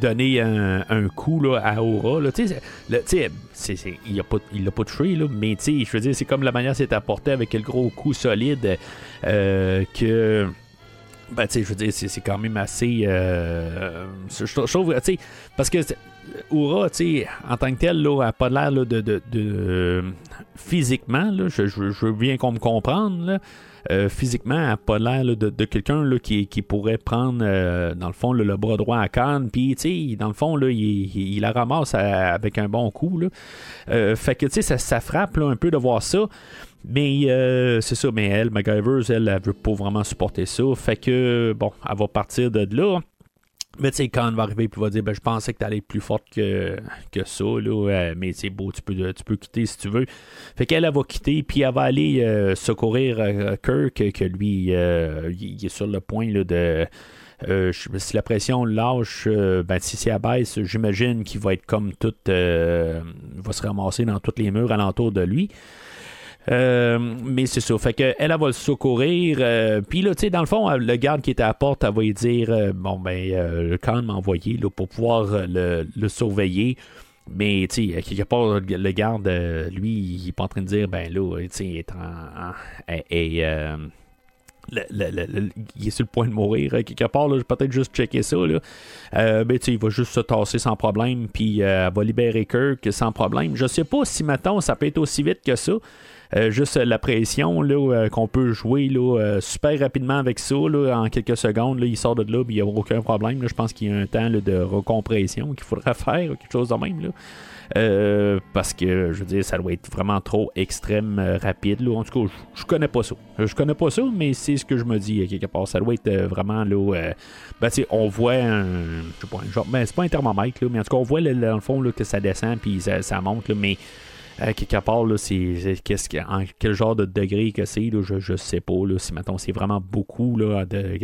donner un, coup là, à Aura. Là. il l'a pas, pas touché, là, mais je veux dire, c'est comme la manière c'est apporté avec le gros coup solide euh, que. Ben, je veux dire, c'est quand même assez. Euh, je, trouve, parce que Aura, en tant que tel, là, n'a pas l'air de, de, de, physiquement, là, je, veux bien qu'on me comprenne, là, euh, physiquement, elle n'a pas l'air de, quelqu'un qui, pourrait prendre, euh, dans le fond, le bras droit à Cannes. Puis, dans le fond, là, il, la ramasse avec un bon coup. Euh, fait que, tu sais, ça, frappe un peu de voir ça. Mais c'est ça, mais elle, MacGyver, elle, elle veut pas vraiment supporter ça. Fait que, bon, elle va partir de là. Mais tu sais, quand va arriver et va dire ben, Je pensais que tu allais être plus forte que, que ça, là, euh, mais c'est beau, tu peux, tu peux quitter si tu veux. Fait qu'elle, elle va quitter, puis elle va aller euh, secourir euh, Kirk, que lui, il est sur le point là, de. si la pression lâche, ben, si c'est à baisse, j'imagine qu'il va être comme tout. va se ramasser dans tous les murs alentour de lui. Euh, mais c'est ça. Fait que elle, va le secourir. Euh, puis là, tu sais, dans le fond, le garde qui était à la porte, elle va lui dire euh, Bon, ben, le camp m'a envoyé là, pour pouvoir le, surveiller. Mais, tu sais, quelque part, le garde, lui, il est pas en train de dire Ben là, tu sais, il est en. et, il est sur le point de mourir. Quelque part, là, peut-être juste checker ça. Là. ben, il va juste se tasser sans problème, puis elle va libérer Kirk sans problème. Je sais pas si maintenant ça peut être aussi vite que ça. Euh, juste la pression euh, qu'on peut jouer là, euh, super rapidement avec ça en quelques secondes. il sort de là, il n'y a aucun problème. je pense qu'il y a un temps de recompression qu'il faudra *laughs* faire, quelque chose de même. parce que je veux dire, ça doit être vraiment trop extrême rapide. En tout cas, je, connais pas ça. Je connais pas ça, mais c'est ce que je me dis quelque part. Ça doit être vraiment là. ben, on voit un. Je sais pas, un genre. Ben, c'est pas un thermomètre, mais en tout cas, on voit dans le fond que ça descend puis ça, ça monte. Euh, quelque part, là, c'est, qu'est-ce en quel genre de degré que c'est, je, je sais pas. Là, si c'est vraiment beaucoup là, de,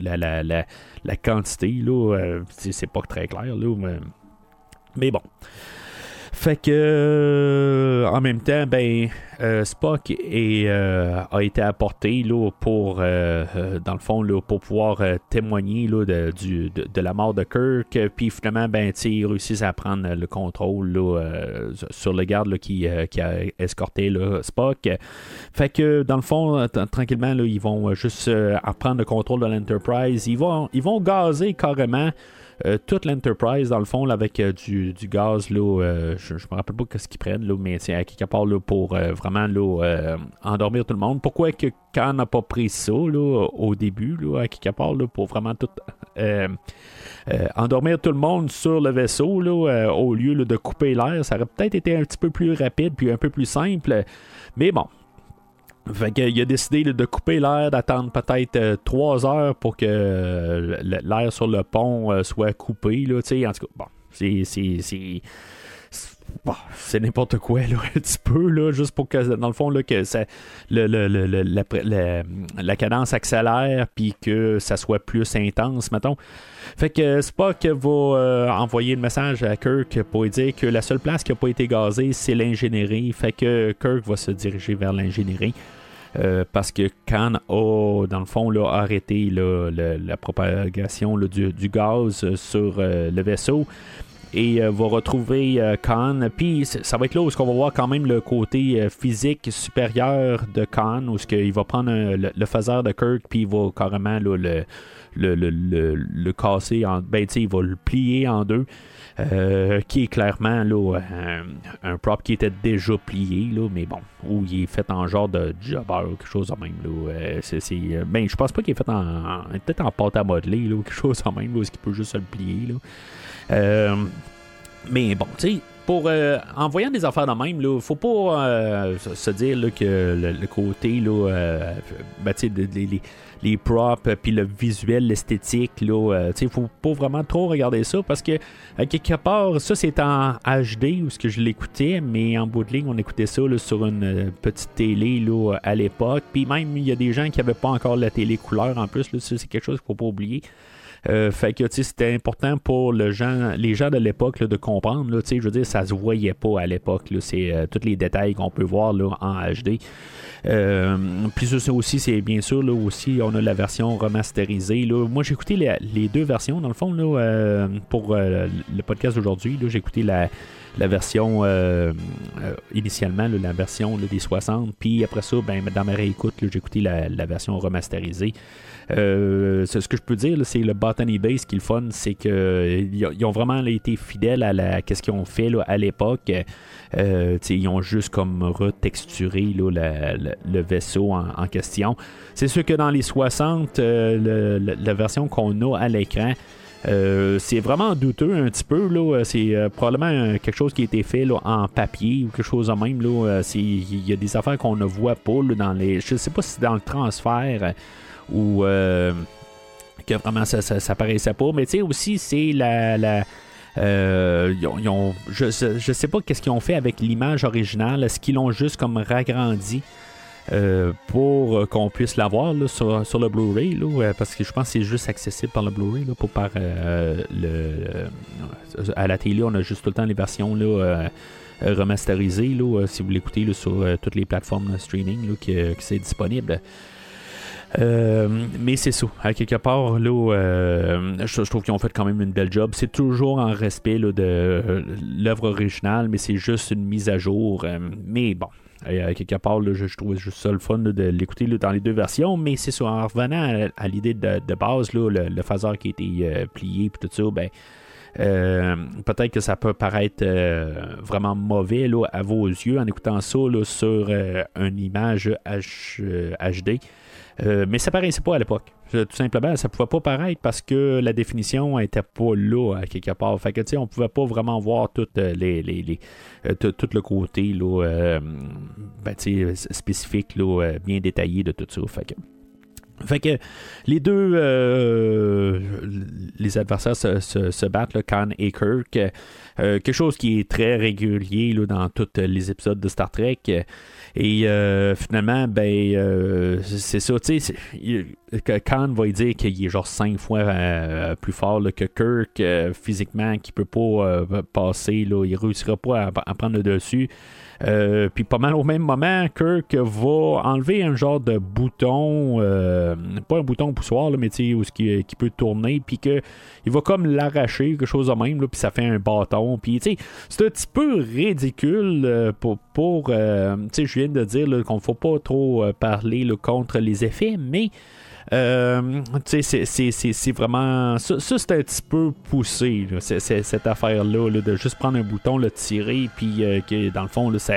la, la, la, la, quantité, là, euh, c'est, pas très clair. Là, mais bon. Fait que euh, en même temps, ben euh, Spock euh, a été apporté là, pour dans le fond là, pour pouvoir témoigner là, de, de, la mort de Kirk. Puis finalement, ben ils réussissent à prendre le contrôle sur le garde qui, qui, a escorté là, Spock. Fait que dans le fond, tranquillement, là, ils vont juste prendre le contrôle de l'Enterprise. Ils vont, ils vont gazer carrément toute l'Enterprise, dans le fond, avec du, gaz, là, je, me rappelle pas ce qu'ils prennent, là, mais c'est à quelque part pour vraiment endormir tout le monde. Pourquoi que Khan n'a pas pris ça au début, à quelque part, pour vraiment tout endormir tout le monde sur le vaisseau au lieu de couper l'air, ça aurait peut-être été un petit peu plus rapide puis un peu plus simple. Mais bon, fait il a décidé de couper l'air, d'attendre peut-être 3 euh, heures pour que euh, l'air sur le pont euh, soit coupé. Là, en tout cas, bon, c'est. c'est n'importe quoi là, *laughs* un petit peu là, juste pour que dans le fond là, que ça, le, la, cadence accélère puis que ça soit plus intense mettons fait que Spock va envoyer le message à Kirk pour lui dire que la seule place qui n'a pas été gazée c'est l'ingénierie fait que Kirk va se diriger vers l'ingénierie euh, parce que Khan a, dans le fond, là, arrêté la propagation du, gaz sur euh, le vaisseau et euh, va retrouver Khan. Puis ça va être là où on va voir quand même le côté physique supérieur de Khan, où il va prendre le, le, de Kirk, puis il va carrément le, le, le, casser en. Ben, il va le plier en deux. Euh, qui est clairement là, un, prop qui était déjà plié, là, mais bon, où il est fait en genre de jobber ou quelque chose de même. Là, euh, euh, ben, je pense pas qu'il est fait en, peut-être en pâte à modeler ou quelque chose de même, là, ce qu'il peut juste se le plier. Là. Mais bon, tu sais, pour en voyant des affaires de même, il faut pas se dire que le, côté là, ben, les, les props, euh, puis le visuel, l'esthétique. Là, euh, il faut pas vraiment trop regarder ça parce que, quelque part, ça c'est en HD où ce que je l'écoutais, mais en bout de ligne, on écoutait ça sur une euh, petite télé là, à l'époque. Puis même, il y a des gens qui n'avaient pas encore la télé couleur en plus. Là, c'est quelque chose qu'il faut pas oublier. Fait que c'était important pour le gens, les gens de l'époque de comprendre. Là, je veux dire, ça se voyait pas à l'époque. C'est tous les détails qu'on peut voir là, en HD. Euh, puis ça aussi, c'est bien sûr, là aussi, on a la version remasterisée. Moi, j'ai écouté les, deux versions, dans le fond, là, euh, pour euh, le podcast d'aujourd'hui. J'ai écouté la, la version initialement, la version des 60. Puis après ça, ben, dans ma réécoute, j'ai écouté la, la, version remasterisée. Ce que je peux dire, c'est le Botany Base qui est le fun, c'est qu'ils ont vraiment été fidèles à la, ce qu'ils ont fait à l'époque. Euh, ils ont juste comme retexturé le vaisseau en, question. C'est sûr que dans les 60, euh, la version qu'on a à l'écran, euh, c'est vraiment douteux un petit peu. C'est probablement quelque chose qui a été fait en papier ou quelque chose de même. Il y a des affaires qu'on ne voit pas dans les. Je sais pas si dans le transfert ou que vraiment ça, paraissait pas. Mais aussi, c'est la euh, je, ne sais pas qu'est-ce qu'ils ont fait avec l'image originale. Est-ce qu'ils l'ont juste comme ragrandi euh, pour qu'on puisse l'avoir sur, sur, le Blu-ray parce que je pense que c'est juste accessible par le Blu-ray par euh, à la télé on a juste tout le temps les versions remasterisées si vous l'écoutez sur toutes les plateformes streaming qui c'est disponible. Euh, mais c'est ça. À quelque part, là, euh, je, trouve qu'ils ont fait quand même une belle job. C'est toujours en respect de euh, l'œuvre originale, mais c'est juste une mise à jour. mais bon, à quelque part, là, je, trouve juste ça le fun de l'écouter dans les deux versions. Mais c'est ça. En revenant à, l'idée de, base, là, le, phaseur qui a été plié et tout ça, ben. peut-être que ça peut paraître vraiment mauvais là, à vos yeux en écoutant ça sur une image HD. Euh, mais ça paraissait pas à l'époque. Euh, tout simplement, ça pouvait pas paraître parce que la définition était pas là à quelque part. Fait que tu sais, on pouvait pas vraiment voir tout, euh, tout, le côté là, ben, spécifique, là, bien détaillé de tout ça. Fait que. Fait que les deux les adversaires se, battent, là, Khan et Kirk. quelque chose qui est très régulier là, dans tous les épisodes de Star Trek. Et euh, finalement, ben, euh, c'est ça, tu sais, Khan va dire qu'il est genre cinq fois euh, plus fort que Kirk physiquement, qu'il peut pas passer, là, il réussira pas à prendre le dessus. Euh, puis pas mal au même moment, Kirk va enlever un genre de bouton, euh, pas un bouton poussoir, mais où qui, qui peut tourner, puis que il va comme l'arracher, quelque chose de même, puis ça fait un bâton. Puis c'est un petit peu ridicule euh, pour, pour je viens de dire qu'on ne faut pas trop parler contre les effets, mais Euh, c'est vraiment. Ça, c'est un petit peu poussé, cette affaire-là, de juste prendre un bouton, le tirer, puis euh, que dans le fond, là, ça,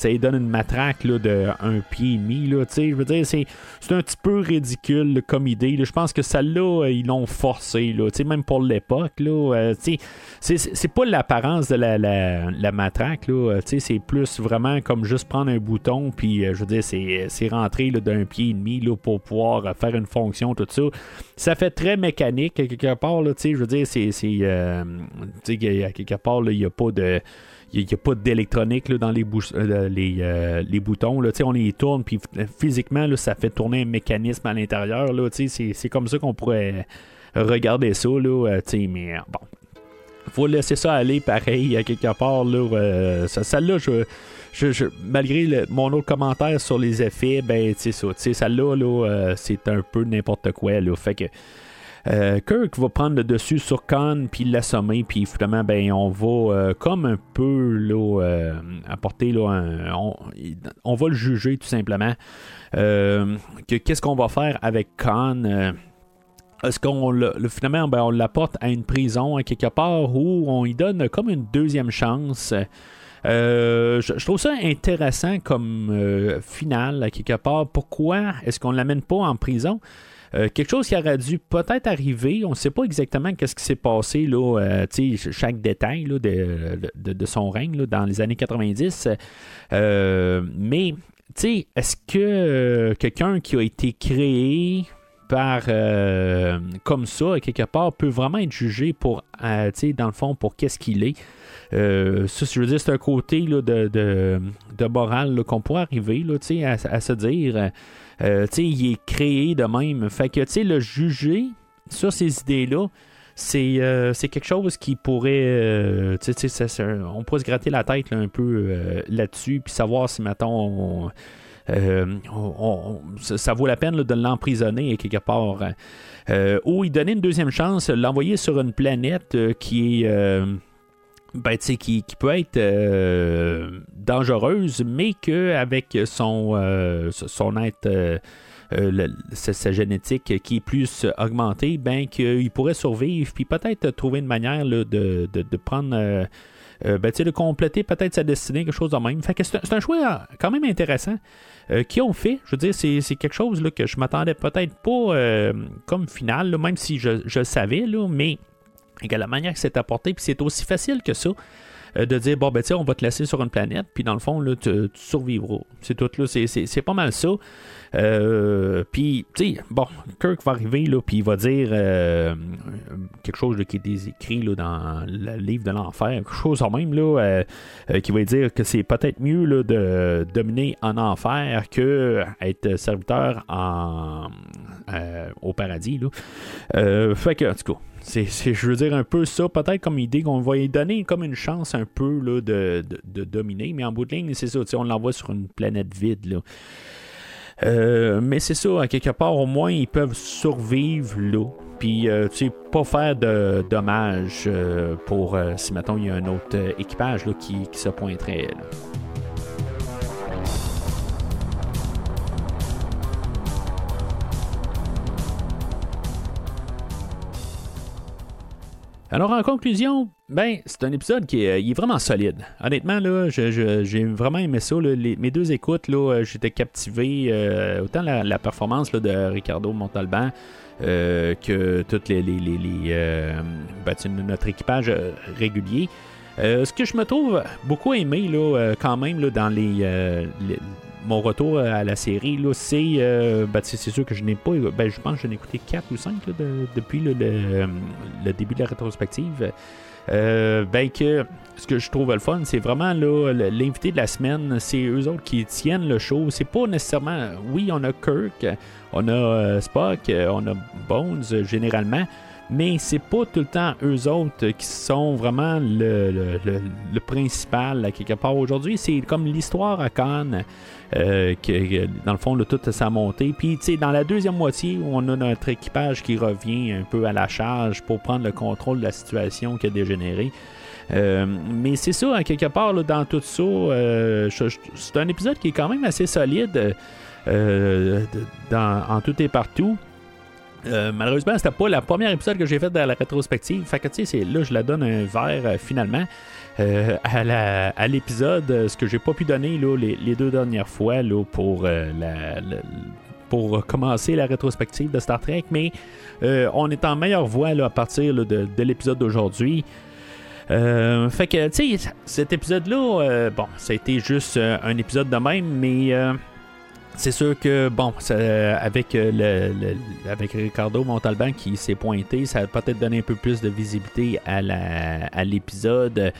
ça lui donne une matraque là, de un pied et demi. Là, je veux dire, c'est, un petit peu ridicule comme idée. Je pense que celle-là, ils l'ont forcé, là, même pour l'époque. Là, euh, c'est, c'est pas l'apparence de la, la, matraque. Là, c'est plus vraiment comme juste prendre un bouton, puis je veux dire, c'est, c'est rentrer d'un pied et demi là, pour pouvoir faire une fonction, tout ça. Ça fait très mécanique, quelque part, là, je veux dire, c'est. Euh, quelque part, il n'y a pas de. Il n'y a, pas d'électronique dans les, euh, les, euh, les, boutons. Là, on les tourne, puis physiquement, là, ça fait tourner un mécanisme à l'intérieur. C'est comme ça qu'on pourrait regarder ça. Là, mais bon, faut laisser ça aller pareil à quelque part. Là, ça, celle-là, je, malgré mon autre commentaire sur les effets, ben, tu ça, tu celle-là, euh, c'est un peu n'importe quoi, là. Fait que. Euh, Kirk va prendre le dessus sur Khan puis l'assommer puis finalement ben on va euh, comme un peu là apporter là on, va le juger tout simplement que qu'est-ce qu'on va faire avec Khan? Est-ce qu'on le, finalement ben, on l'apporte à une prison à quelque part où on lui donne comme une deuxième chance? Euh, je, trouve ça intéressant comme euh, finale, à quelque part. Pourquoi est-ce qu'on ne l'amène pas en prison? Euh, quelque chose qui aurait dû peut-être arriver. On ne sait pas exactement qu'est-ce qui s'est passé, là, chaque détail de, son règne dans les années 90. mais, est-ce que quelqu'un qui a été créé par comme ça, quelque part, peut vraiment être jugé pour, dans le fond, pour qu'est-ce qu'il est? Euh, ça, je veux dire, c'est un côté de, de, morale qu'on pourrait arriver là, à, se dire. Euh, il est créé de même. Fait que le juger sur ces idées-là, c'est, euh, quelque chose qui pourrait. on pourrait se gratter la tête un peu là-dessus, puis savoir si, mettons, ça vaut la peine de l'emprisonner quelque part. ou il donner une deuxième chance, l'envoyer sur une planète qui est ben, qui, qui peut être euh, dangereuse, mais qu'avec son, euh, son être, euh, sa, génétique qui est plus augmentée, ben, qu'il pourrait survivre, puis peut-être trouver une manière de, de, de, prendre. Ben, de compléter peut-être sa destinée, quelque chose de même. Fait que c'est un, choix quand même intéressant qui ont fait. Je veux dire, c'est, quelque chose là, que je m'attendais peut-être pas comme final, même si je, je le savais, là, mais et la manière que c'est apporté, puis c'est aussi facile que ça. Euh, de dire bon ben tiens on va te laisser sur une planète puis dans le fond là tu, survivras. C'est tout là. C'est pas mal ça. Euh, puis tu sais bon Kirk va arriver là puis il va dire euh, quelque chose qui est écrit là, dans le livre de l'enfer quelque chose en même là qui va dire que c'est peut-être mieux là, de dominer en enfer que être serviteur en au paradis là. Fait que en tout cas c'est, je veux dire, un peu ça, peut-être comme idée qu'on va lui donner comme une chance un peu là, de, dominer, mais en bout de ligne, c'est ça, on l'envoie sur une planète vide. Là. Euh, mais c'est ça, quelque part, au moins, ils peuvent survivre là. Puis, euh, tu sais, pas faire de dommages euh, pour si, mettons, il y a un autre équipage là, qui, qui se pointerait. Alors, en conclusion, ben, c'est un épisode qui est, euh, vraiment solide. Honnêtement, là, j'ai vraiment aimé ça. mes deux écoutes, là, euh, j'étais captivé. Euh, autant la, performance de Ricardo Montalban que toutes les, ben, notre équipage régulier. ce que je me trouve beaucoup aimé là, quand même là, dans les, mon retour à la série, là, c'est, euh, ben, c'est sûr que je n'ai pas, ben, je pense que j'en ai écouté 4 ou 5 depuis le, début de la rétrospective. Euh, ben que ce que je trouve le fun, c'est vraiment là, l'invité de la semaine, c'est eux autres qui tiennent le show. C'est pas nécessairement, oui, on a Kirk, on a euh, Spock, on a Bones généralement, mais c'est pas tout le temps eux autres qui sont vraiment le, principal à quelque part aujourd'hui. C'est comme l'histoire à Cannes. Euh, que, dans le fond, là, toute sa montée. Puis, tu sais, dans la deuxième moitié, on a notre équipage qui revient un peu à la charge pour prendre le contrôle de la situation qui a dégénéré. Euh, mais c'est ça, à quelque part, dans tout ça, euh, c'est un épisode qui est quand même assez solide en tout et partout. Malheureusement, c'était pas la première épisode que j'ai fait dans la rétrospective. Fait que, tu sais, là, je la donne un verre finalement. à l'épisode, ce que j'ai pas pu donner là, les, deux dernières fois là, pour, commencer la rétrospective de Star Trek, mais on est en meilleure voie à partir de, de l'épisode d'aujourd'hui. Euh, fait que, tu sais, cet épisode-là, euh, bon, ça a été juste euh, un épisode de même, mais c'est sûr que, bon, avec, le, avec Ricardo Montalban qui s'est pointé, ça a peut-être donné un peu plus de visibilité à l'épisode.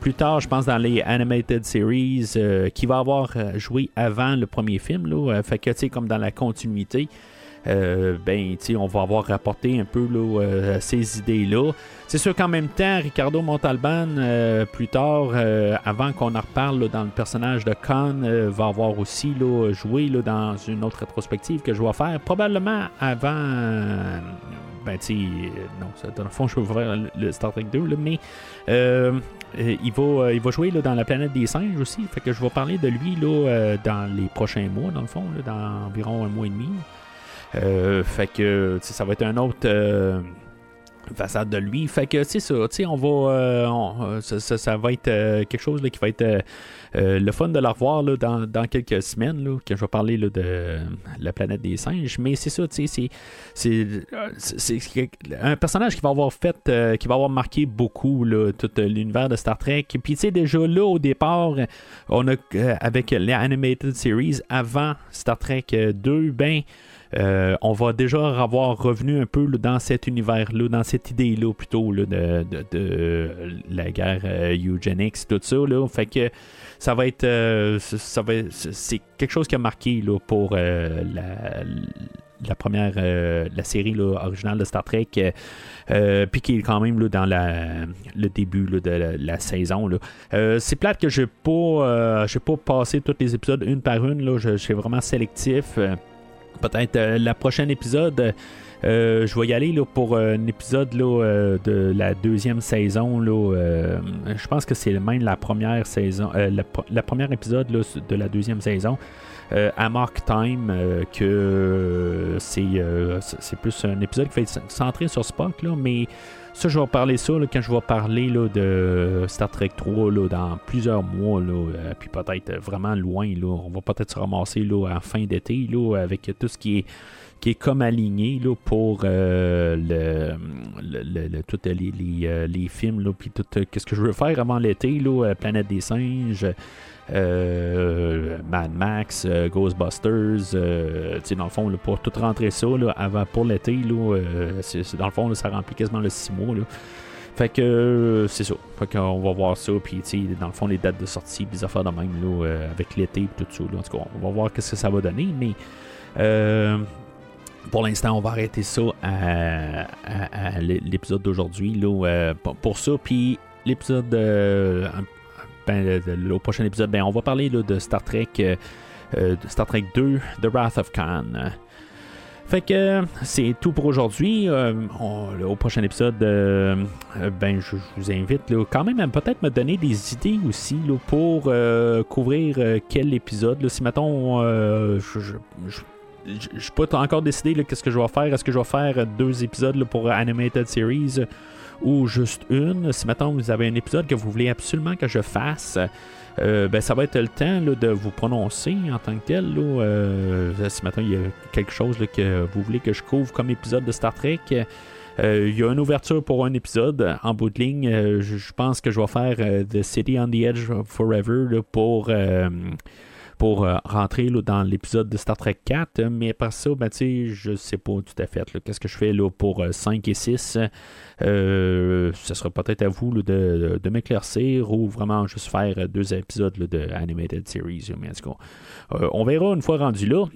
plus tard, je pense dans les Animated Series, qui va avoir joué avant le premier film, là, fait que, tu sais, comme dans la continuité. Euh, ben, on va avoir rapporté un peu là, ces idées-là. C'est sûr qu'en même temps, Ricardo Montalban, euh, plus tard, euh, avant qu'on en reparle dans le personnage de Khan, euh, va avoir aussi joué dans une autre rétrospective que je vais faire, probablement avant. ben, tu non, dans le fond, je vais ouvrir le Star Trek 2, mais il, va, il va jouer dans la planète des singes aussi. Fait que je vais parler de lui dans les prochains mois, dans le fond, dans environ un mois et demi. Fait que ça va être un autre façade de lui. Fait que c'est ça, on va. Euh, ça, va être euh, quelque chose qui va être euh, le fun de la revoir dans, quelques semaines, là, quand je vais parler de la planète des singes. Mais c'est ça, c'est un personnage qui va avoir fait, qui va avoir marqué beaucoup tout l'univers de Star Trek. Puis tu déjà là, au départ, on a avec les Animated Series avant Star Trek 2, ben. Euh, on va déjà avoir revenu un peu dans cet univers-là, dans cette idée-là plutôt de, la guerre euh, eugenics, tout ça. Ça va être, euh, c'est quelque chose qui a marqué pour la, première, la série originale de Star Trek, puis qui est quand même dans le début de la, saison. c'est plate que je n'ai pas, pas passé tous les épisodes une par une. Je, suis vraiment sélectif peut-être euh, la prochaine épisode. Euh, je vais y aller là, pour un épisode là, euh, de la deuxième saison. Là, je pense que c'est même la première saison, la, première épisode là, de la deuxième saison. à Mark Time, que c'est, c'est plus un épisode qui être centré sur Spock, là, mais ça, je vais parler ça quand je vais parler là, de Star Trek 3 là, dans plusieurs mois, là, euh, puis peut-être vraiment loin. Là, on va peut-être se ramasser là, en fin d'été là, avec tout ce qui est qui est comme aligné là, pour euh, le, le, tous les, les, euh, films, puis tout qu'est-ce que je veux faire avant l'été, là, Planète des singes, euh, Mad Max, euh, Ghostbusters, euh, dans le fond, pour tout rentrer ça avant, pour l'été, dans le fond, ça remplit quasiment le 6 mois. Fait que c'est ça. Fait qu'on va voir ça. Puis, dans le fond, les dates de sortie, des affaires de même, avec l'été tout ça. En tout cas, on va voir ce que ça va donner. Mais pour l'instant, on va arrêter ça à, l'épisode d'aujourd'hui. pour ça. Puis, l'épisode ben, au prochain épisode, ben, on va parler de Star Trek, euh, euh, Star Trek 2, The Wrath of Khan. Fait que c'est tout pour aujourd'hui. Euh, au prochain épisode, ben, je, vous invite quand même à peut-être me donner des idées aussi pour couvrir quel épisode. si mettons, je suis pas encore décidé qu'est-ce que je vais faire? Est-ce que je vais faire deux épisodes pour Animated Series? Ou juste une. Si maintenant vous avez un épisode que vous voulez absolument que je fasse, euh, ben, ça va être le temps de vous prononcer en tant que tel. Là, euh, si maintenant il y a quelque chose que vous voulez que je couvre comme épisode de Star Trek, euh, il y a une ouverture pour un épisode en bout de ligne. je pense que je vais faire The City on the Edge Forever pour pour euh, rentrer dans l'épisode de Star Trek 4. Mais par ça, ben, je sais pas tout à fait. Qu'est-ce que je fais là, pour 5 euh, et 6 euh, Ce sera peut-être à vous de, m'éclaircir ou vraiment juste faire deux épisodes de Animated Series. On verra une fois rendu là.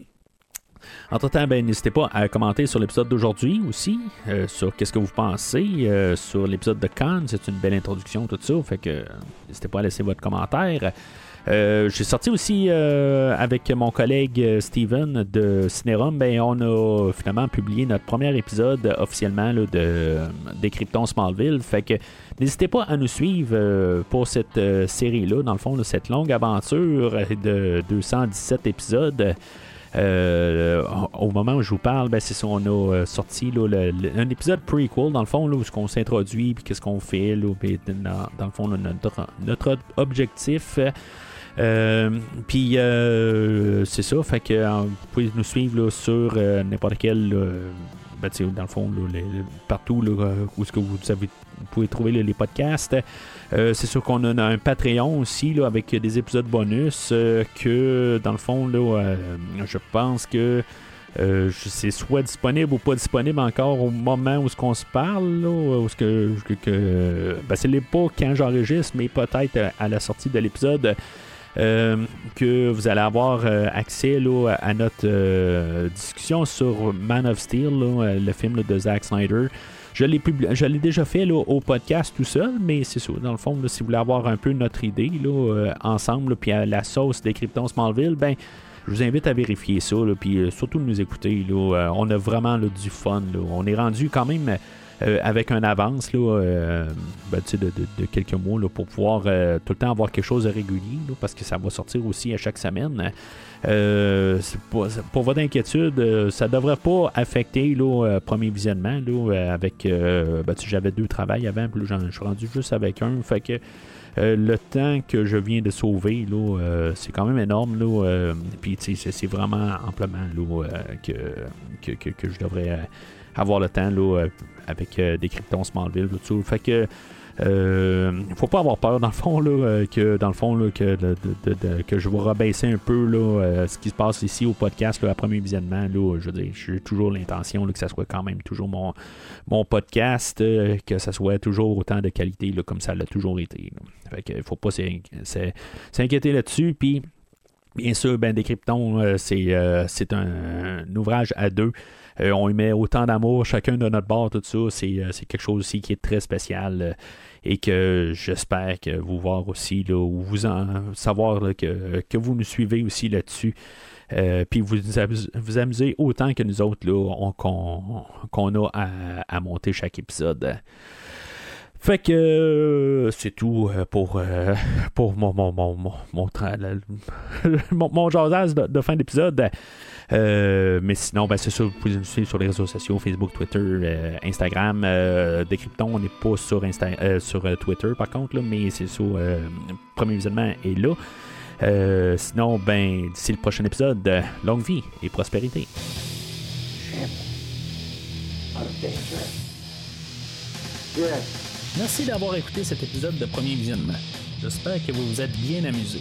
Entre-temps, ben, n'hésitez pas à commenter sur l'épisode d'aujourd'hui aussi, sur qu'est-ce que vous pensez, sur l'épisode de Cannes, c'est une belle introduction, tout ça, fait que n'hésitez pas à laisser votre commentaire. Euh, j'ai sorti aussi euh, avec mon collègue euh, Steven de Cinérum, ben, on a finalement publié notre premier épisode officiellement de Décryptons Smallville. Fait que n'hésitez pas à nous suivre pour cette série-là, dans le fond, cette longue aventure de 217 épisodes. Au moment où je vous parle, ben, c'est ça, on a sorti là, un épisode prequel, dans le fond, là, où on s'introduit, puis qu'est-ce qu'on fait, là, dans, dans le fond, là, notre, objectif. Puis euh, c'est ça, fait que euh, vous pouvez nous suivre là, sur euh, n'importe quel, euh, ben, dans le fond, partout là, euh, où est-ce que vous, pouvez trouver les podcasts. Euh, c'est sûr qu'on a un Patreon aussi avec des épisodes bonus euh, que dans le fond euh, je pense que euh, c'est soit disponible ou pas disponible encore au moment où ce qu'on se parle où ce que, ben, pas quand j'enregistre mais peut-être à, la sortie de l'épisode euh, que vous allez avoir euh, accès à notre euh, discussion sur Man of Steel, euh, le film de Zack Snyder. Je l'ai, déjà fait au podcast tout seul, mais c'est ça. Dans le fond, si vous voulez avoir un peu notre idée euh, ensemble, puis à la sauce des Krypton Smallville, ben, je vous invite à vérifier ça, puis euh, surtout de nous écouter. Euh, on a vraiment du fun. On est rendu quand même euh, avec un avance là, euh, ben, de, quelques mois là, pour pouvoir euh, tout le temps avoir quelque chose de régulier, parce que ça va sortir aussi à chaque semaine. C'est- pour votre inquiétude, ça devrait pas affecter le premier visionnement. Avec, ben, j'avais deux travails avant, puis je suis rendu juste avec un. Le temps que je viens de sauver, c'est quand même énorme. Puis c'est, vraiment amplement que, je devrais avoir le temps là, euh, avec euh, des Krypton Smallville. Tout ça. Fait que euh, faut pas avoir peur dans le fond là, que dans le fond là, que, que je vais rabaisser un peu là, ce qui se passe ici au podcast là, à premier visionnement. Là, je veux j'ai toujours l'intention là, que ça soit quand même toujours mon, mon podcast, que ça soit toujours autant de qualité là, comme ça l'a toujours été. là. Fait que faut pas s'in- s'in- s'inquiéter là-dessus. Puis Bien sûr, ben, Décryptons, c'est, un ouvrage à deux. Euh, on y met autant d'amour, chacun de notre bord, tout ça. C'est, euh, quelque chose aussi qui est très spécial euh, et que j'espère que vous voir aussi, là, ou vous en, savoir que, que vous nous suivez aussi là-dessus. Puis vous vous amusez autant que nous autres là, on- qu'on, a à, monter chaque épisode. Fait que c'est tout pour, pour mon, mon, mon, mon, mon, mon, mon de fin d'épisode. Euh, mais sinon, ben, c'est ça, vous pouvez nous suivre sur les réseaux sociaux, Facebook, Twitter, euh, Instagram. Euh, Décryptons, on n'est pas sur, Insta- euh, sur Twitter par contre, là, mais c'est euh, premier visionnement est là. Euh, sinon, ben, d'ici le prochain épisode, euh, longue vie et prospérité. Merci d'avoir écouté cet épisode de Premier Visionnement. J'espère que vous vous êtes bien amusé.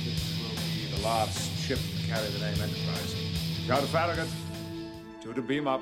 Last ship to carry the name Enterprise. Go to Farragut. To the beam up.